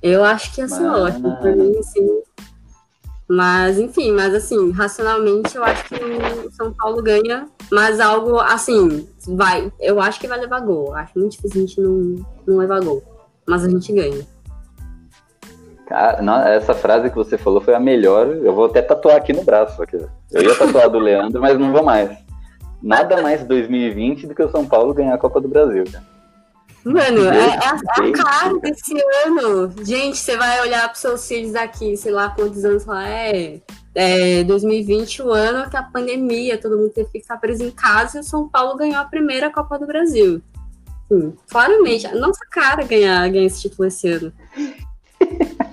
Eu acho que ia ser ótimo pra mim, assim. Mas, enfim, mas assim, racionalmente eu acho que o São Paulo ganha, mas algo assim, vai, eu acho que vai levar gol. Acho muito difícil a gente não, não levar gol. Mas a gente ganha. Cara, não, essa frase que você falou foi a melhor. Eu vou até tatuar aqui no braço. Aqui. Eu ia tatuar do Leandro, mas não vou mais. Nada mais 2020 do que o São Paulo ganhar a Copa do Brasil, cara. Mano, é, é, a, é a cara desse ano. Gente, você vai olhar para seus filhos daqui, sei lá quantos anos lá é, é 2020, o ano que a pandemia, todo mundo teve que ficar preso em casa e o São Paulo ganhou a primeira Copa do Brasil. Sim, claramente, a nossa cara ganhar, ganhar esse título esse ano. [laughs]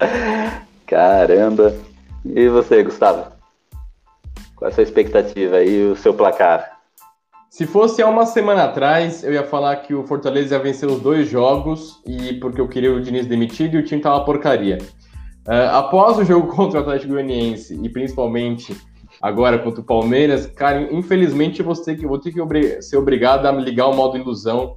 [laughs] Caramba. E você, Gustavo? Qual é a sua expectativa e o seu placar? Se fosse há uma semana atrás, eu ia falar que o Fortaleza ia vencer os dois jogos e porque eu queria o Diniz demitido e o time tava porcaria. Uh, após o jogo [laughs] contra o Atlético Goianiense e principalmente agora contra o Palmeiras, cara, infelizmente eu vou ter que, vou ter que ser obrigado a ligar o modo ilusão.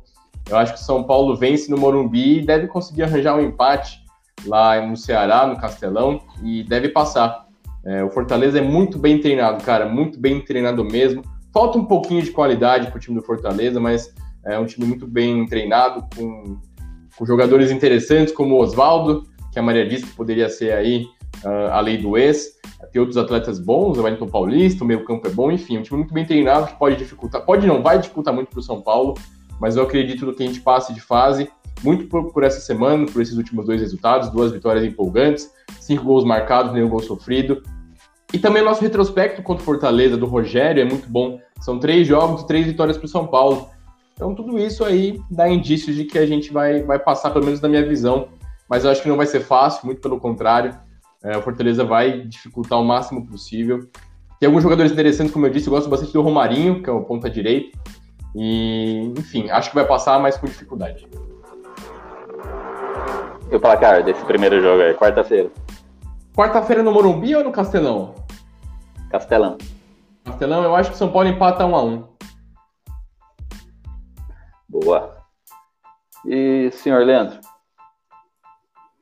Eu acho que o São Paulo vence no Morumbi e deve conseguir arranjar um empate lá no Ceará, no Castelão, e deve passar. É, o Fortaleza é muito bem treinado, cara, muito bem treinado mesmo. Falta um pouquinho de qualidade para o time do Fortaleza, mas é um time muito bem treinado, com, com jogadores interessantes como o Oswaldo, que a Maria disse que poderia ser aí uh, a lei do ex. Tem outros atletas bons, o Wellington Paulista, o meio campo é bom, enfim, um time muito bem treinado que pode dificultar, pode não, vai dificultar muito para o São Paulo, mas eu acredito no que a gente passe de fase muito por, por, essa semana, por esses últimos dois resultados, duas vitórias empolgantes, cinco gols marcados, nenhum gol sofrido. E também nosso retrospecto contra o Fortaleza do Rogério é muito bom. São três jogos três vitórias para o São Paulo. Então tudo isso aí dá indícios de que a gente vai, vai passar, pelo menos na minha visão. Mas eu acho que não vai ser fácil, muito pelo contrário. É, o Fortaleza vai dificultar o máximo possível. Tem alguns jogadores interessantes, como eu disse, eu gosto bastante do Romarinho, que é o ponta direito. E, enfim, acho que vai passar, mas com dificuldade. O placar desse primeiro jogo aí, quarta-feira? Quarta-feira no Morumbi ou no Castelão? Castelão. Castelão, eu acho que o São Paulo empata 1 a 1 Boa. E, senhor Leandro?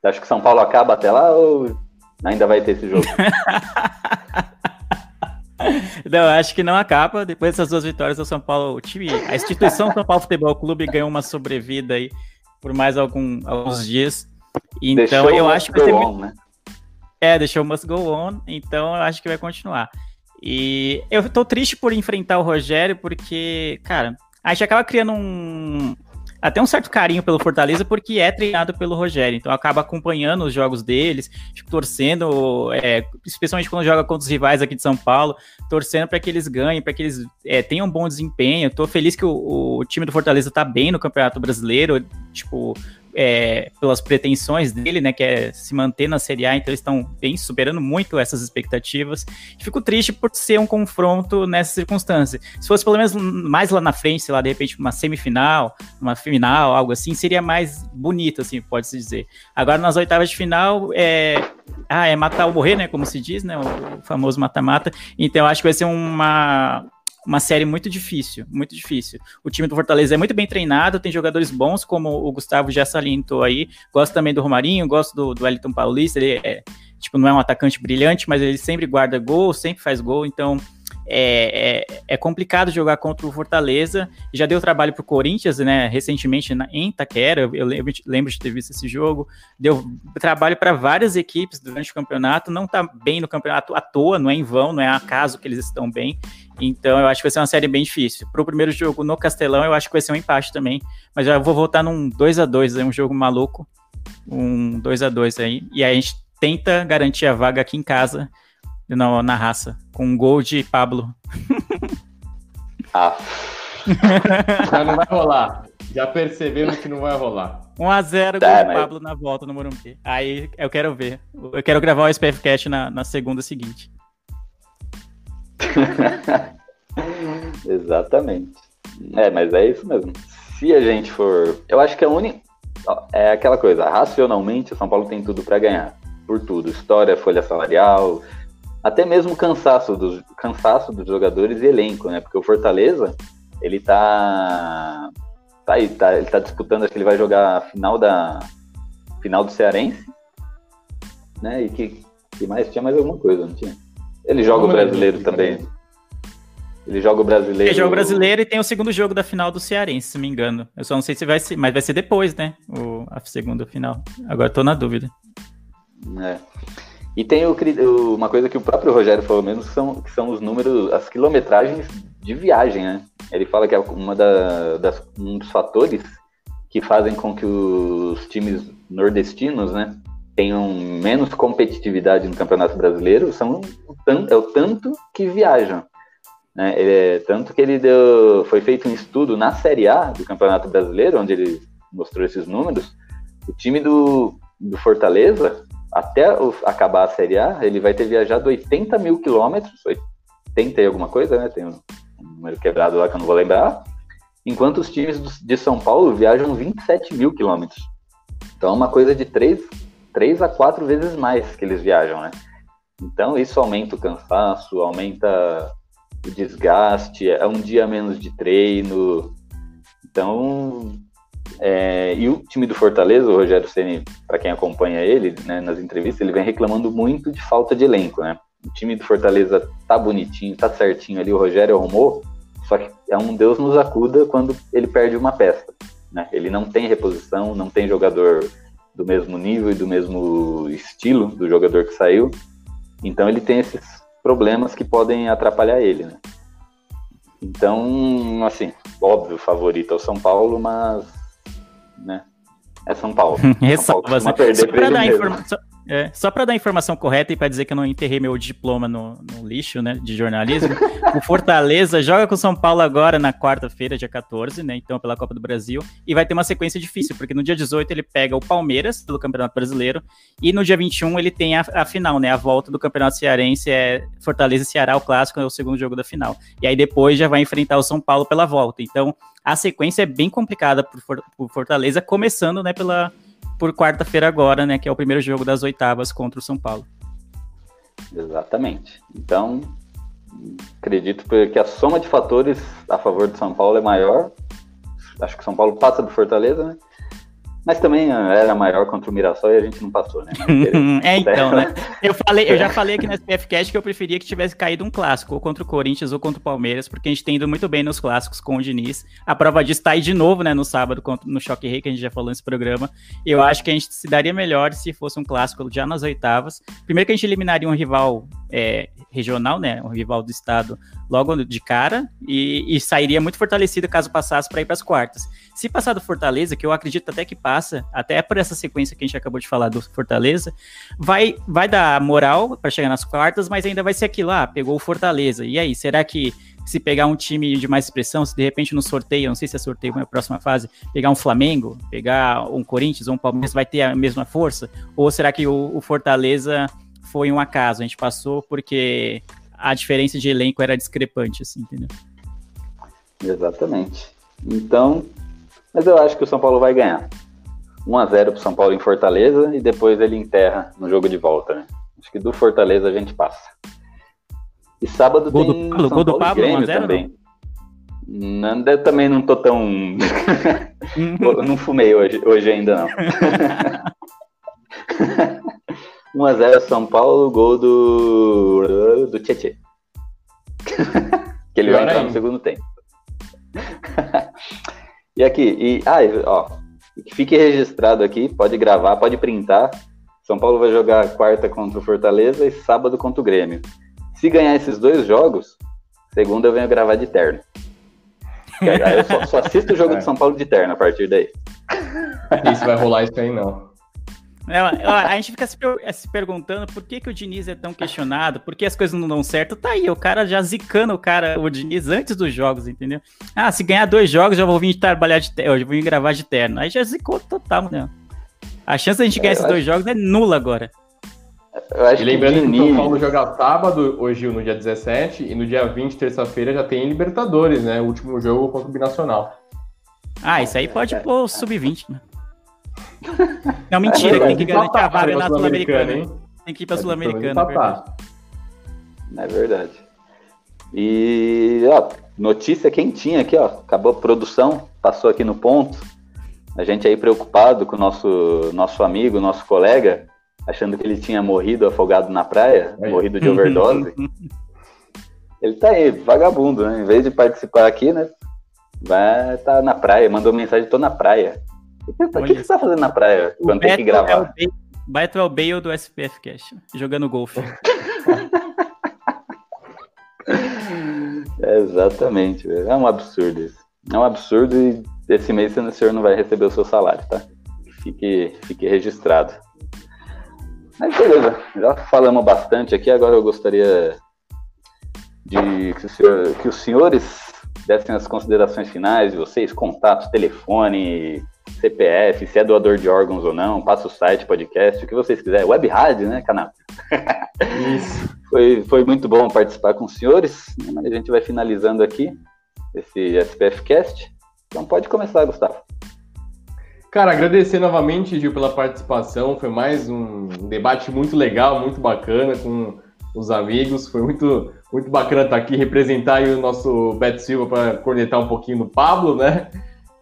Você acha que São Paulo acaba até lá ou ainda vai ter esse jogo? [laughs] Não, acho que não acaba. Depois dessas duas vitórias, o São Paulo, o time, a instituição São Paulo Futebol Clube ganhou uma sobrevida aí por mais algum, alguns dias. Então eu acho que vai ser muito... né? É, deixou o must go on, então eu acho que vai continuar. E eu tô triste por enfrentar o Rogério, porque, cara, a gente acaba criando um, até um certo carinho pelo Fortaleza, porque é treinado pelo Rogério. Então acaba acompanhando os jogos deles, tipo, torcendo, é, especialmente quando joga contra os rivais aqui de São Paulo, torcendo para que eles ganhem, para que eles é, tenham um bom desempenho. Estou feliz que o, o, time do Fortaleza está bem no Campeonato Brasileiro. Tipo, é, pelas pretensões dele, né, que é se manter na Série A, então eles estão bem superando muito essas expectativas. Fico triste por ser um confronto nessa circunstância. Se fosse pelo menos mais lá na frente, sei lá, de repente uma semifinal, uma final, algo assim, seria mais bonito, assim, pode-se dizer. Agora nas oitavas de final, é, ah, é matar ou morrer, né, como se diz, né, o famoso mata-mata. Então acho que vai ser uma uma série muito difícil, muito difícil. O time do Fortaleza é muito bem treinado, tem jogadores bons, como o Gustavo já salientou aí. Gosto também do Romarinho, gosto do, do Wellington Paulista, ele é, tipo, não é um atacante brilhante, mas ele sempre guarda gol, sempre faz gol, então é, é, é, complicado jogar contra o Fortaleza. Já deu trabalho para o Corinthians, né? Recentemente na, em Itaquera, eu lembro, lembro de ter visto esse jogo. Deu trabalho para várias equipes durante o campeonato. Não está bem no campeonato à toa, não é em vão, não é acaso que eles estão bem. Então eu acho que vai ser uma série bem difícil. Para o primeiro jogo no Castelão, eu acho que vai ser um empate também. Mas eu vou voltar num 2 a 2 é um jogo maluco. Um 2 a 2 aí. E aí a gente tenta garantir a vaga aqui em casa na, na raça, com um gol de Pablo. [laughs] Ah. Já não vai rolar. Já percebemos que não vai rolar. 1x0 tá, gol de mas... Pablo na volta no Morumbi. Aí eu quero ver. Eu quero gravar o SPFcast na, na segunda seguinte. [laughs] Exatamente. É, mas é isso mesmo. Se a gente for. Eu acho que a única. É aquela coisa, racionalmente, o São Paulo tem tudo para ganhar. Por tudo. História, folha salarial, até mesmo cansaço dos, cansaço dos jogadores e elenco, né? Porque o Fortaleza, ele tá. Tá aí, tá, ele tá disputando, acho que ele vai jogar a final da. Final do Cearense. Né? E que, que mais? Tinha mais alguma coisa, não tinha? Ele joga o brasileiro também. Ele joga o brasileiro. Ele joga o brasileiro e tem o segundo jogo da final do Cearense, se me engano. Eu só não sei se vai ser, mas vai ser depois, né? O, a segunda final. Agora tô na dúvida. É. E tem o, uma coisa que o próprio Rogério falou mesmo, que são, que são os números, as quilometragens de viagem, né? Ele fala que é uma da, das, um dos fatores que fazem com que os times nordestinos, né, tenham menos competitividade no Campeonato Brasileiro, são é o tanto que viajam. Né? É, tanto que ele deu, foi feito um estudo na Série A do Campeonato Brasileiro, onde ele mostrou esses números. O time do, do Fortaleza até o, acabar a Série A, ele vai ter viajado 80 mil quilômetros, 80 e alguma coisa, né? Tem um, número quebrado lá que eu não vou lembrar. Enquanto os times de São Paulo viajam 27 mil quilômetros. Então é uma coisa de 3, 3 a 4 vezes mais que eles viajam, né? Então isso aumenta o cansaço, aumenta o desgaste, é um dia menos de treino. Então é, e o time do Fortaleza, o Rogério Ceni, para quem acompanha ele né, nas entrevistas, ele vem reclamando muito de falta de elenco, né? O time do Fortaleza tá bonitinho, tá certinho ali, o Rogério arrumou, só que é um Deus nos acuda quando ele perde uma peça, né? Ele não tem reposição, não tem jogador do mesmo nível e do mesmo estilo do jogador que saiu, então ele tem esses problemas que podem atrapalhar ele, né? Então, assim, óbvio, favorito é o São Paulo, mas né? É São Paulo. Ressalva, [laughs] São Paulo só para dar informação. É, só para dar a informação correta e para dizer que eu não enterrei meu diploma no, no, lixo, né, de jornalismo, o Fortaleza joga com o São Paulo agora na quarta-feira, dia 14, né, então pela Copa do Brasil, e vai ter uma sequência difícil, porque no dia 18 ele pega o Palmeiras pelo Campeonato Brasileiro, e no dia 21 ele tem a, a final, né, a volta do Campeonato Cearense, é Fortaleza e Ceará, o clássico, é o segundo jogo da final. E aí depois já vai enfrentar o São Paulo pela volta. Então, a sequência é bem complicada para o Fortaleza, começando, né, pela por quarta-feira agora, né? Que é o primeiro jogo das oitavas contra o São Paulo. Exatamente. Então, acredito que a soma de fatores a favor do São Paulo é maior. Acho que o São Paulo passa do Fortaleza, né? Mas também ah, era maior contra o Mirassol e a gente não passou, né? [laughs] é, [laughs] então, né? [laughs] Eu, falei, eu já falei aqui no SPF Cast que eu preferia que tivesse caído um clássico, ou contra o Corinthians ou contra o Palmeiras, porque a gente tem ido muito bem nos clássicos com o Diniz. A prova disso tá aí de novo, né, no sábado, no Choque Rei, que a gente já falou nesse programa. Eu acho que a gente se daria melhor se fosse um clássico já nas oitavas. Primeiro que a gente eliminaria um rival é, regional, né? Um rival do estado logo de cara e, e sairia muito fortalecido caso passasse para ir para as quartas. Se passar do Fortaleza, que eu acredito até que passa, até por essa sequência que a gente acabou de falar do Fortaleza, vai, vai dar moral para chegar nas quartas, mas ainda vai ser aquilo, ah, pegou o Fortaleza. E aí, será que se pegar um time de mais expressão, se de repente no sorteio, não sei se é sorteio na próxima fase, pegar um Flamengo, pegar um Corinthians ou um Palmeiras, vai ter a mesma força? Ou será que o, o Fortaleza foi um acaso? A gente passou porque a diferença de elenco era discrepante, assim, entendeu? Exatamente. Então, mas eu acho que o São Paulo vai ganhar. 1 a 0 pro São Paulo em Fortaleza e depois ele enterra no jogo de volta, né? Acho que do Fortaleza a gente passa. E sábado gol tem do Pablo, São gol do Paulo e Pablo, Grêmio 1 a 0, também. Não, eu também não tô tão. [laughs] Não fumei hoje, hoje ainda não. [laughs] 1x0 São Paulo, gol do. do Tietê. [laughs] que ele vai entrar no segundo tempo. [laughs] e aqui, e, ah, ó, que fique registrado aqui, pode gravar, pode printar. São Paulo vai jogar quarta contra o Fortaleza e sábado contra o Grêmio. Se ganhar esses dois jogos, segunda eu venho gravar de terno. [laughs] Eu só, só assisto o jogo de São Paulo de terno a partir daí. Isso vai rolar isso aí, não. É, a gente fica se, se, perguntando por que, que o Diniz é tão questionado, por que as coisas não dão certo. Tá aí, o cara já zicando o cara, o Diniz, antes dos jogos, entendeu? Ah, se ganhar dois jogos, já vou vir trabalhar de terno, eu vou vir gravar de terno. Aí já zicou total, né? A chance da gente ganhar é, esses acho... dois jogos é nula agora. e lembrando que, que o São Paulo joga sábado, hoje no dia 17, e no dia 20, terça-feira, já tem Libertadores, né? O último jogo contra o Binacional. Ah, isso aí pode pôr sub-20, né? Não, mentira, é, tem que garantir a vaga na Sul-Americana. tem que ir pra é, Sul-Americana, é verdade. E, ó, notícia quentinha aqui, ó. Acabou a produção, passou aqui no ponto. A gente aí preocupado com o nosso, nosso amigo, nosso colega, achando que ele tinha morrido afogado na praia, aí. morrido de overdose. [laughs] ele tá aí, vagabundo, né? Em vez de participar aqui, né? Vai estar tá na praia, mandou mensagem, tô na praia. O que, que, você tá fazendo na praia quando tem que gravar? É o Bale, Beto é o Bale do SPF Cash, jogando golfe. é, [laughs] exatamente, é um absurdo isso. É um absurdo e esse mês o senhor não vai receber o seu salário, tá? Fique, fique registrado. Mas beleza, já falamos bastante aqui, agora eu gostaria de que, senhor, que os senhores dessem as considerações finais de vocês, contatos, telefone, CPF, se é doador de órgãos ou não, passa o site, podcast, o que vocês quiserem. Web rádio, né, canal? Isso. [laughs] foi, foi muito bom participar com os senhores, né, mas a gente vai finalizando aqui esse SPF Cast. Então pode começar, Gustavo. Cara, agradecer novamente, Gil, pela participação. Foi mais um debate muito legal, muito bacana com os amigos. Foi muito, muito bacana estar aqui, representar o nosso Beto Silva para cornetar um pouquinho do Pablo, né?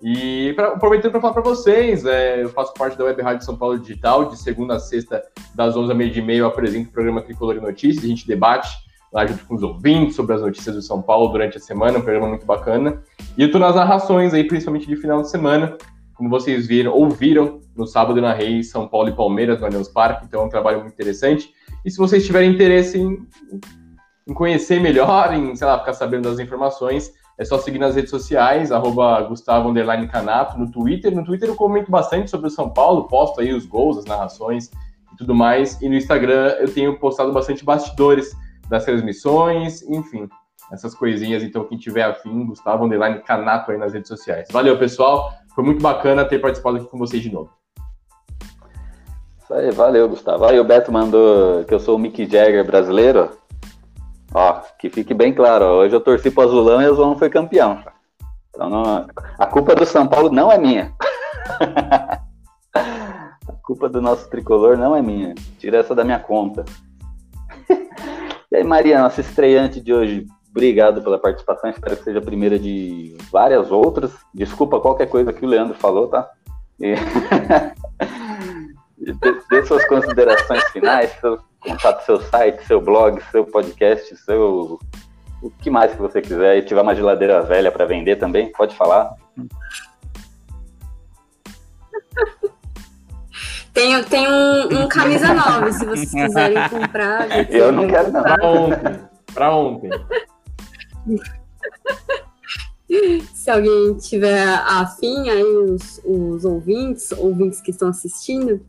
E pra, aproveitando para falar para vocês, é, eu faço parte da Web Rádio São Paulo Digital, de segunda a sexta, das 11 h meia de meia, eu apresento o programa Tricolor e Notícias, a gente debate lá junto com os ouvintes sobre as notícias do São Paulo durante a semana, um programa muito bacana. E eu estou nas narrações aí, principalmente de final de semana, como vocês viram, ouviram no sábado na Rei, São Paulo e Palmeiras, no Allianz Parque, então é um trabalho muito interessante. E se vocês tiverem interesse em, em conhecer melhor, em, sei lá, ficar sabendo das informações, é só seguir nas redes sociais, arroba Gustavo Canato, no Twitter. No Twitter eu comento bastante sobre o São Paulo, posto aí os gols, as narrações e tudo mais. E no Instagram eu tenho postado bastante bastidores das transmissões, enfim, essas coisinhas. Então, quem tiver afim, Gustavo Underline Canato aí nas redes sociais. Valeu, pessoal. Foi muito bacana ter participado aqui com vocês de novo. Isso aí, valeu, Gustavo. Aí o Beto mandou que eu sou o Mick Jagger brasileiro. Ó, que fique bem claro, ó, hoje eu torci pro Azulão e o Azulão foi campeão. Então não, a culpa do São Paulo não é minha. [laughs] a culpa do nosso tricolor não é minha. Tira essa da minha conta. [laughs] e aí, Maria, nossa estreante de hoje, obrigado pela participação. Espero que seja a primeira de várias outras. Desculpa qualquer coisa que o Leandro falou, tá? E... [laughs] dê, dê suas considerações finais, seu contato, seu site, seu blog, seu podcast, seu o que mais que você quiser. E tiver uma geladeira velha para vender também, pode falar. [laughs] Tem, tem um, um camisa nova, se vocês quiserem comprar. [laughs] Eu não quero não. Pra ontem. Pra ontem. Se alguém tiver afim, aí os, os ouvintes, ouvintes que estão assistindo.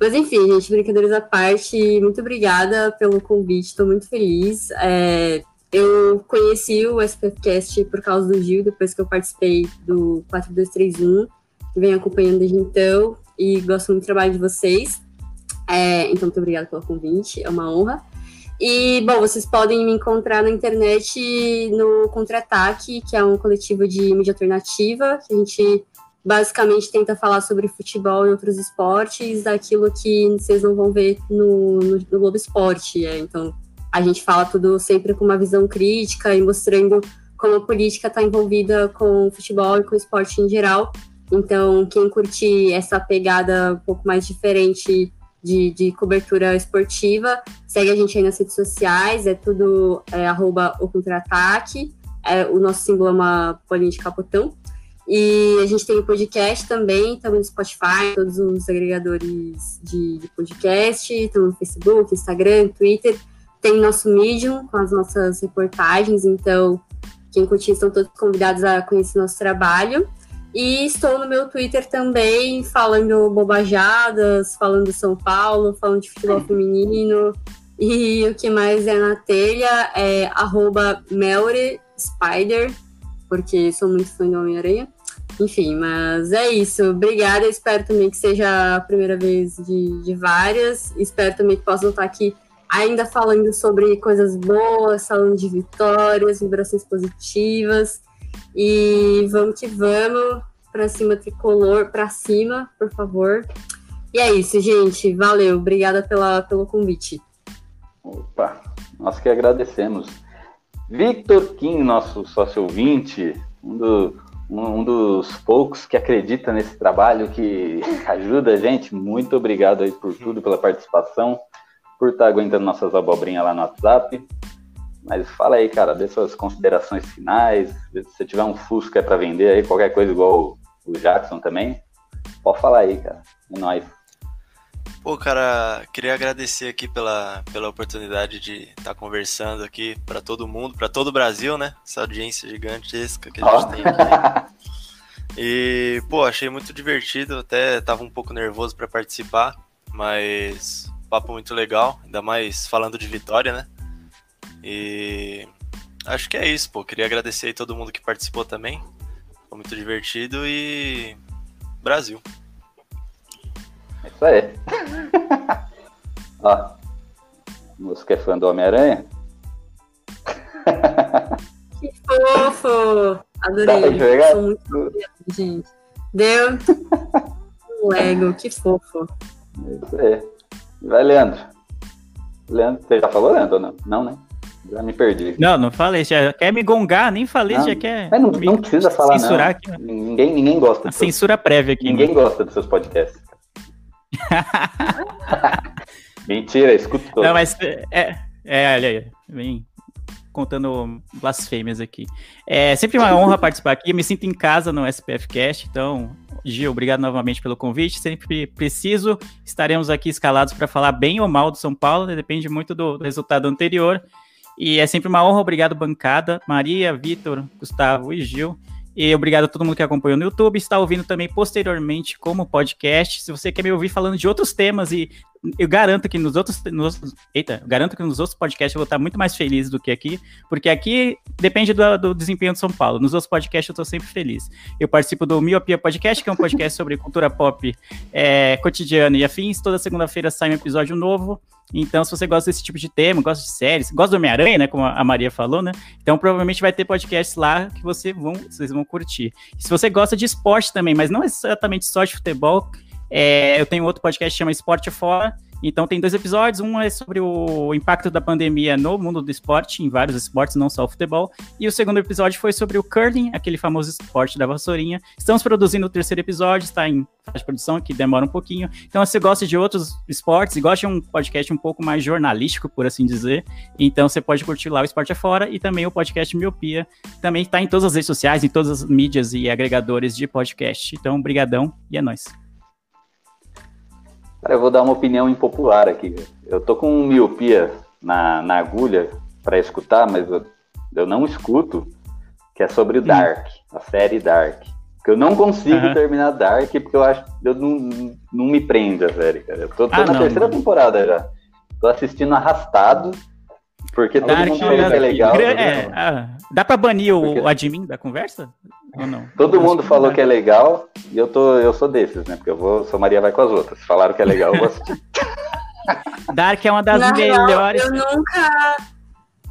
Mas enfim, gente, brincadeiras à parte, muito obrigada pelo convite, estou muito feliz. É, eu conheci o SPFcast por causa do Gil, depois que eu participei do 4231, venho acompanhando desde então e gosto muito do trabalho de vocês. É, então, muito obrigada pelo convite, é uma honra. E, bom, vocês podem me encontrar na internet no Contra-Ataque, que é um coletivo de mídia alternativa, que a gente basicamente tenta falar sobre futebol e outros esportes, daquilo que vocês não vão ver no, no, no Globo Esporte. É, então, a gente fala tudo sempre com uma visão crítica e mostrando como a política está envolvida com o futebol e com o esporte em geral. Então, quem curte essa pegada um pouco mais diferente de, de cobertura esportiva, segue a gente aí nas redes sociais, é tudo é, arroba o contra-ataque. É, o nosso símbolo é uma bolinha de capotão. E a gente tem o podcast também, também no Spotify, todos os agregadores de, de podcast, estamos no Facebook, Instagram, Twitter. Tem nosso Medium com as nossas reportagens, então quem curtir estão todos convidados a conhecer nosso trabalho. E estou no meu Twitter também, falando bobajadas, falando de São Paulo, falando de futebol [laughs] feminino. E o que mais é na telha é arroba Spider, porque sou muito fã do Homem-Aranha. Enfim, mas é isso. Obrigada. Espero também que seja a primeira vez de, de várias. Espero também que possam estar aqui ainda falando sobre coisas boas, falando de vitórias, vibrações positivas. E vamos que vamos, para cima tricolor, para cima, por favor. E é isso, gente. Valeu, obrigada pela, pelo convite. Opa, nós que agradecemos. Victor Kim, nosso sócio ouvinte, um, do, um, dos poucos que acredita nesse trabalho, que [laughs] ajuda a gente. Muito obrigado aí por tudo, pela participação por estar tá aguentando nossas abobrinhas lá no WhatsApp. Mas fala aí, cara, dê suas considerações finais. Se você tiver um Fusca para vender aí, qualquer coisa igual o Jackson também, pode falar aí, cara. É nóis. Pô, cara, queria agradecer aqui pela, pela oportunidade de estar tá conversando aqui para todo mundo, para todo o Brasil, né? Essa audiência gigantesca que a gente oh. tem aqui. E, pô, achei muito divertido, até tava um pouco nervoso para participar, mas papo muito legal, ainda mais falando de vitória, né? E acho que é isso, pô. Queria agradecer aí todo mundo que participou também. Foi muito divertido e Brasil. É isso aí. Ó, música é fã do Homem-Aranha? Que fofo! Adorei. Sou muito gente. Deu um Lego, que fofo. É isso aí. Vai, Leandro. Leandro, você já falou, Leandro, ou não? Não, né? Já me perdi. Não, não falei. Já quer me gongar, nem falei, não, já quer. Mas não, não precisa falar, censurar não. Aqui, né? ninguém, ninguém gosta. A censura seus... prévia aqui. Ninguém né? gosta dos seus podcasts. [laughs] Mentira, escuta todo. Não, mas é, é, olha aí, vem contando blasfêmias aqui. É sempre uma honra [laughs] participar aqui. Eu me sinto em casa no SPF Cast, então Gil, obrigado novamente pelo convite. Sempre preciso, estaremos aqui escalados para falar bem ou mal do São Paulo, né? depende muito do, do resultado anterior. E é sempre uma honra, obrigado, bancada. Maria, Vitor, Gustavo e Gil. E obrigado a todo mundo que acompanhou no YouTube, está ouvindo também posteriormente como podcast. Se você quer me ouvir falando de outros temas e eu garanto que nos outros, nos, eita, garanto que nos outros podcasts eu vou estar muito mais feliz do que aqui, porque aqui depende do, do desempenho de São Paulo. Nos outros podcasts eu estou sempre feliz. Eu participo do Miopia Podcast, que é um podcast sobre cultura pop é, cotidiana e afins. Toda segunda-feira sai um episódio novo. Então, se você gosta desse tipo de tema, gosta de séries, gosta do Homem-Aranha, né? Como a Maria falou, né? Então, provavelmente vai ter podcasts lá que você vão, vocês vão curtir. E se você gosta de esporte também, mas não exatamente só de futebol, é, eu tenho outro podcast que chama Esporte Fora, Então tem dois episódios, um é sobre o impacto da pandemia no mundo do esporte, em vários esportes, não só o futebol, e o segundo episódio foi sobre o curling, aquele famoso esporte da vassourinha. Estamos produzindo o terceiro episódio, está em fase de produção, que demora um pouquinho. Então se você gosta de outros esportes e gosta de um podcast um pouco mais jornalístico, por assim dizer, então você pode curtir lá o Esporte é Fora e também o podcast Miopia, também está em todas as redes sociais, em todas as mídias e agregadores de podcast. Então, brigadão e é nóis. Cara, eu vou dar uma opinião impopular aqui. Eu tô com miopia na, na agulha para escutar, mas eu, eu, não escuto, que é sobre o Dark, hum. a série Dark. Porque eu não consigo uhum. terminar Dark porque eu acho eu não, não me prende a série, cara. Eu tô, tô ah, na não, terceira mano. temporada já. Tô assistindo arrastado, porque todo mundo falou que é legal. É, ah, dá pra banir o, o admin da conversa? Ou não? Todo mundo falou que é legal e eu, tô, eu sou desses, né? Porque eu vou, sou Maria vai com as outras. Falaram que é legal, eu vou assistir. [laughs] Dark é uma das Na melhores. Real, eu nunca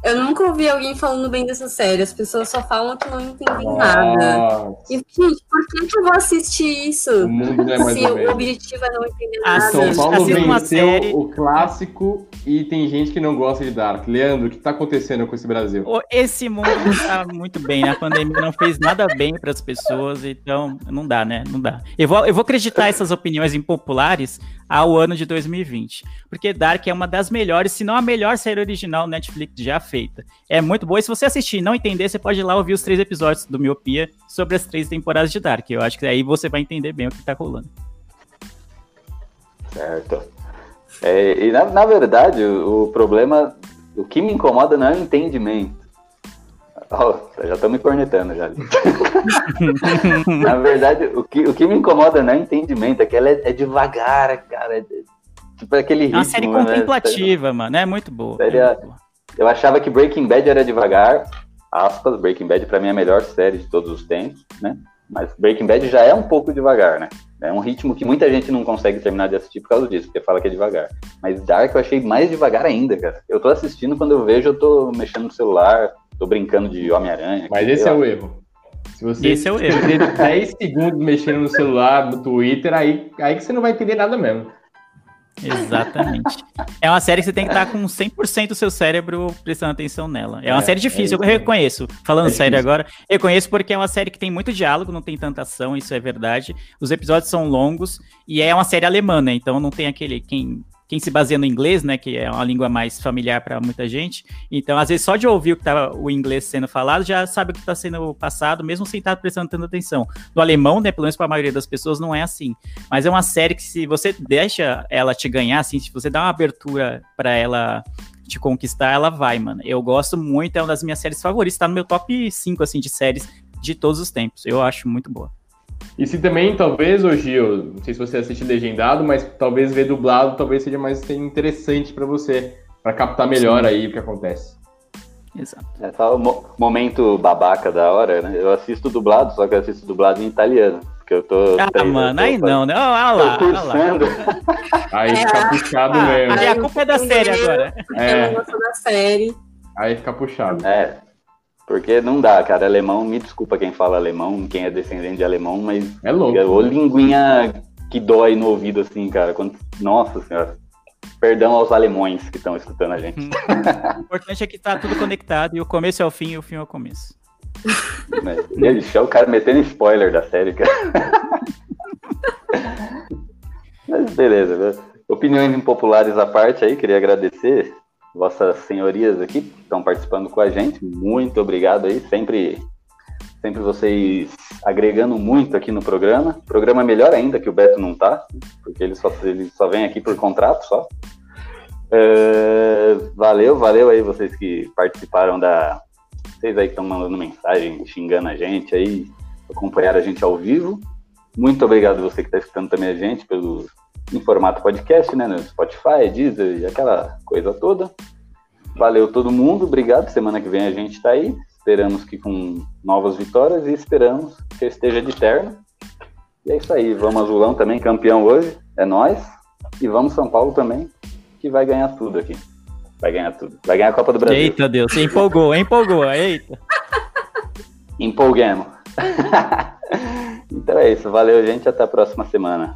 eu nunca ouvi alguém falando bem dessa série. As pessoas só falam que não entendem nada. E, gente, por que, que eu vou assistir isso? O mundo é mais Se o objetivo é não entender ah, nada. São Paulo venceu série... o clássico e tem gente que não gosta de Dark. Leandro, o que está acontecendo com esse Brasil? Esse mundo está muito bem, né? A pandemia não fez nada bem para as pessoas, então não dá, né? Não dá. Eu vou, eu vou acreditar essas opiniões impopulares ao ano de 2020. Porque Dark é uma das melhores, se não a melhor série original Netflix já feita. É muito boa. E se você assistir e não entender, você pode ir lá ouvir os três episódios do Miopia sobre as três temporadas de Dark. Eu acho que aí você vai entender bem o que tá rolando. Certo. É, e na, na verdade, o, o problema, o que me incomoda não é o entendimento. Oh, já estão me cornetando já. [laughs] Na verdade, o que, o que me incomoda não é entendimento, é que ela é, é devagar, cara. É, tipo aquele ritmo. É uma série né? contemplativa, mano. É muito boa. Série, é muito boa. Eu achava que Breaking Bad era devagar. Aspas, Breaking Bad pra mim é a melhor série de todos os tempos, né? Mas Breaking Bad já é um pouco devagar, né? É um ritmo que muita gente não consegue terminar de assistir por causa disso, porque fala que é devagar. Mas Dark eu achei mais devagar ainda, cara. Eu tô assistindo, quando eu vejo, eu tô mexendo no celular, tô brincando de Homem-Aranha. Mas esse é o erro. Se você esse é o erro. 10 segundos mexendo no celular, no Twitter, aí, aí que você não vai entender nada mesmo. Exatamente. É uma série que você tem que estar com 100% do seu cérebro prestando atenção nela. É uma é, série difícil, é eu reconheço. Falando é sério agora, eu reconheço porque é uma série que tem muito diálogo, não tem tanta ação, isso é verdade. Os episódios são longos e é uma série alemã, né? Então não tem aquele quem quem se baseia no inglês, né, que é uma língua mais familiar para muita gente. Então, às vezes, só de ouvir o que tá o inglês sendo falado, já sabe o que está sendo passado, mesmo sem estar prestando tanta atenção. No alemão, né, pelo menos para a maioria das pessoas, não é assim. Mas é uma série que, se você deixa ela te ganhar, assim, se você dá uma abertura para ela te conquistar, ela vai, mano. Eu gosto muito, é uma das minhas séries favoritas, tá no meu top 5, assim, de séries de todos os tempos. Eu acho muito boa. E se também, talvez, hoje, eu não sei se você assiste legendado, mas talvez ver dublado talvez seja mais interessante para você, para captar melhor Sim. aí o que acontece. Exato. É só o mo momento babaca da hora, né? Eu assisto dublado, só que eu assisto dublado em italiano. Porque eu tô. Ah, mano, aí não, né? Olha lá, olha lá. Aí fica puxado ah, mesmo. Aí a culpa é da série agora. É. Eu da série. Aí fica puxado. É. Porque não dá, cara. Alemão, me desculpa quem fala alemão, quem é descendente de alemão, mas. É louco. Ou linguinha que dói no ouvido, assim, cara. Quando... Nossa senhora. Perdão aos alemães que estão escutando a gente. o importante é que tá tudo conectado e o começo é o fim e o fim é o começo. Mas, é o cara metendo spoiler da série, cara. [laughs] Mas beleza, opiniões impopulares à parte aí, queria agradecer vossas senhorias aqui que estão participando com a gente. Muito obrigado aí, sempre, sempre vocês agregando muito aqui no programa. O programa é melhor ainda que o Beto não tá, porque ele só, ele só vem aqui por contrato só. É, valeu, valeu aí vocês que participaram da. Vocês aí que estão mandando mensagem, xingando a gente aí, acompanharam a gente ao vivo. Muito obrigado você que está escutando também a gente pelo em formato podcast, né? No Spotify, Deezer e aquela coisa toda. Valeu todo mundo, obrigado. Semana que vem a gente está aí. Esperamos que com novas vitórias e esperamos que esteja de terno. E é isso aí. Vamos Azulão também, campeão hoje. É nós. E vamos São Paulo também, que vai ganhar tudo aqui. Vai ganhar tudo. Vai ganhar a Copa do Brasil. Eita Deus, você empolgou, empolgou. Eita. Empolguemos. [laughs] então é isso. Valeu, gente. Até a próxima semana.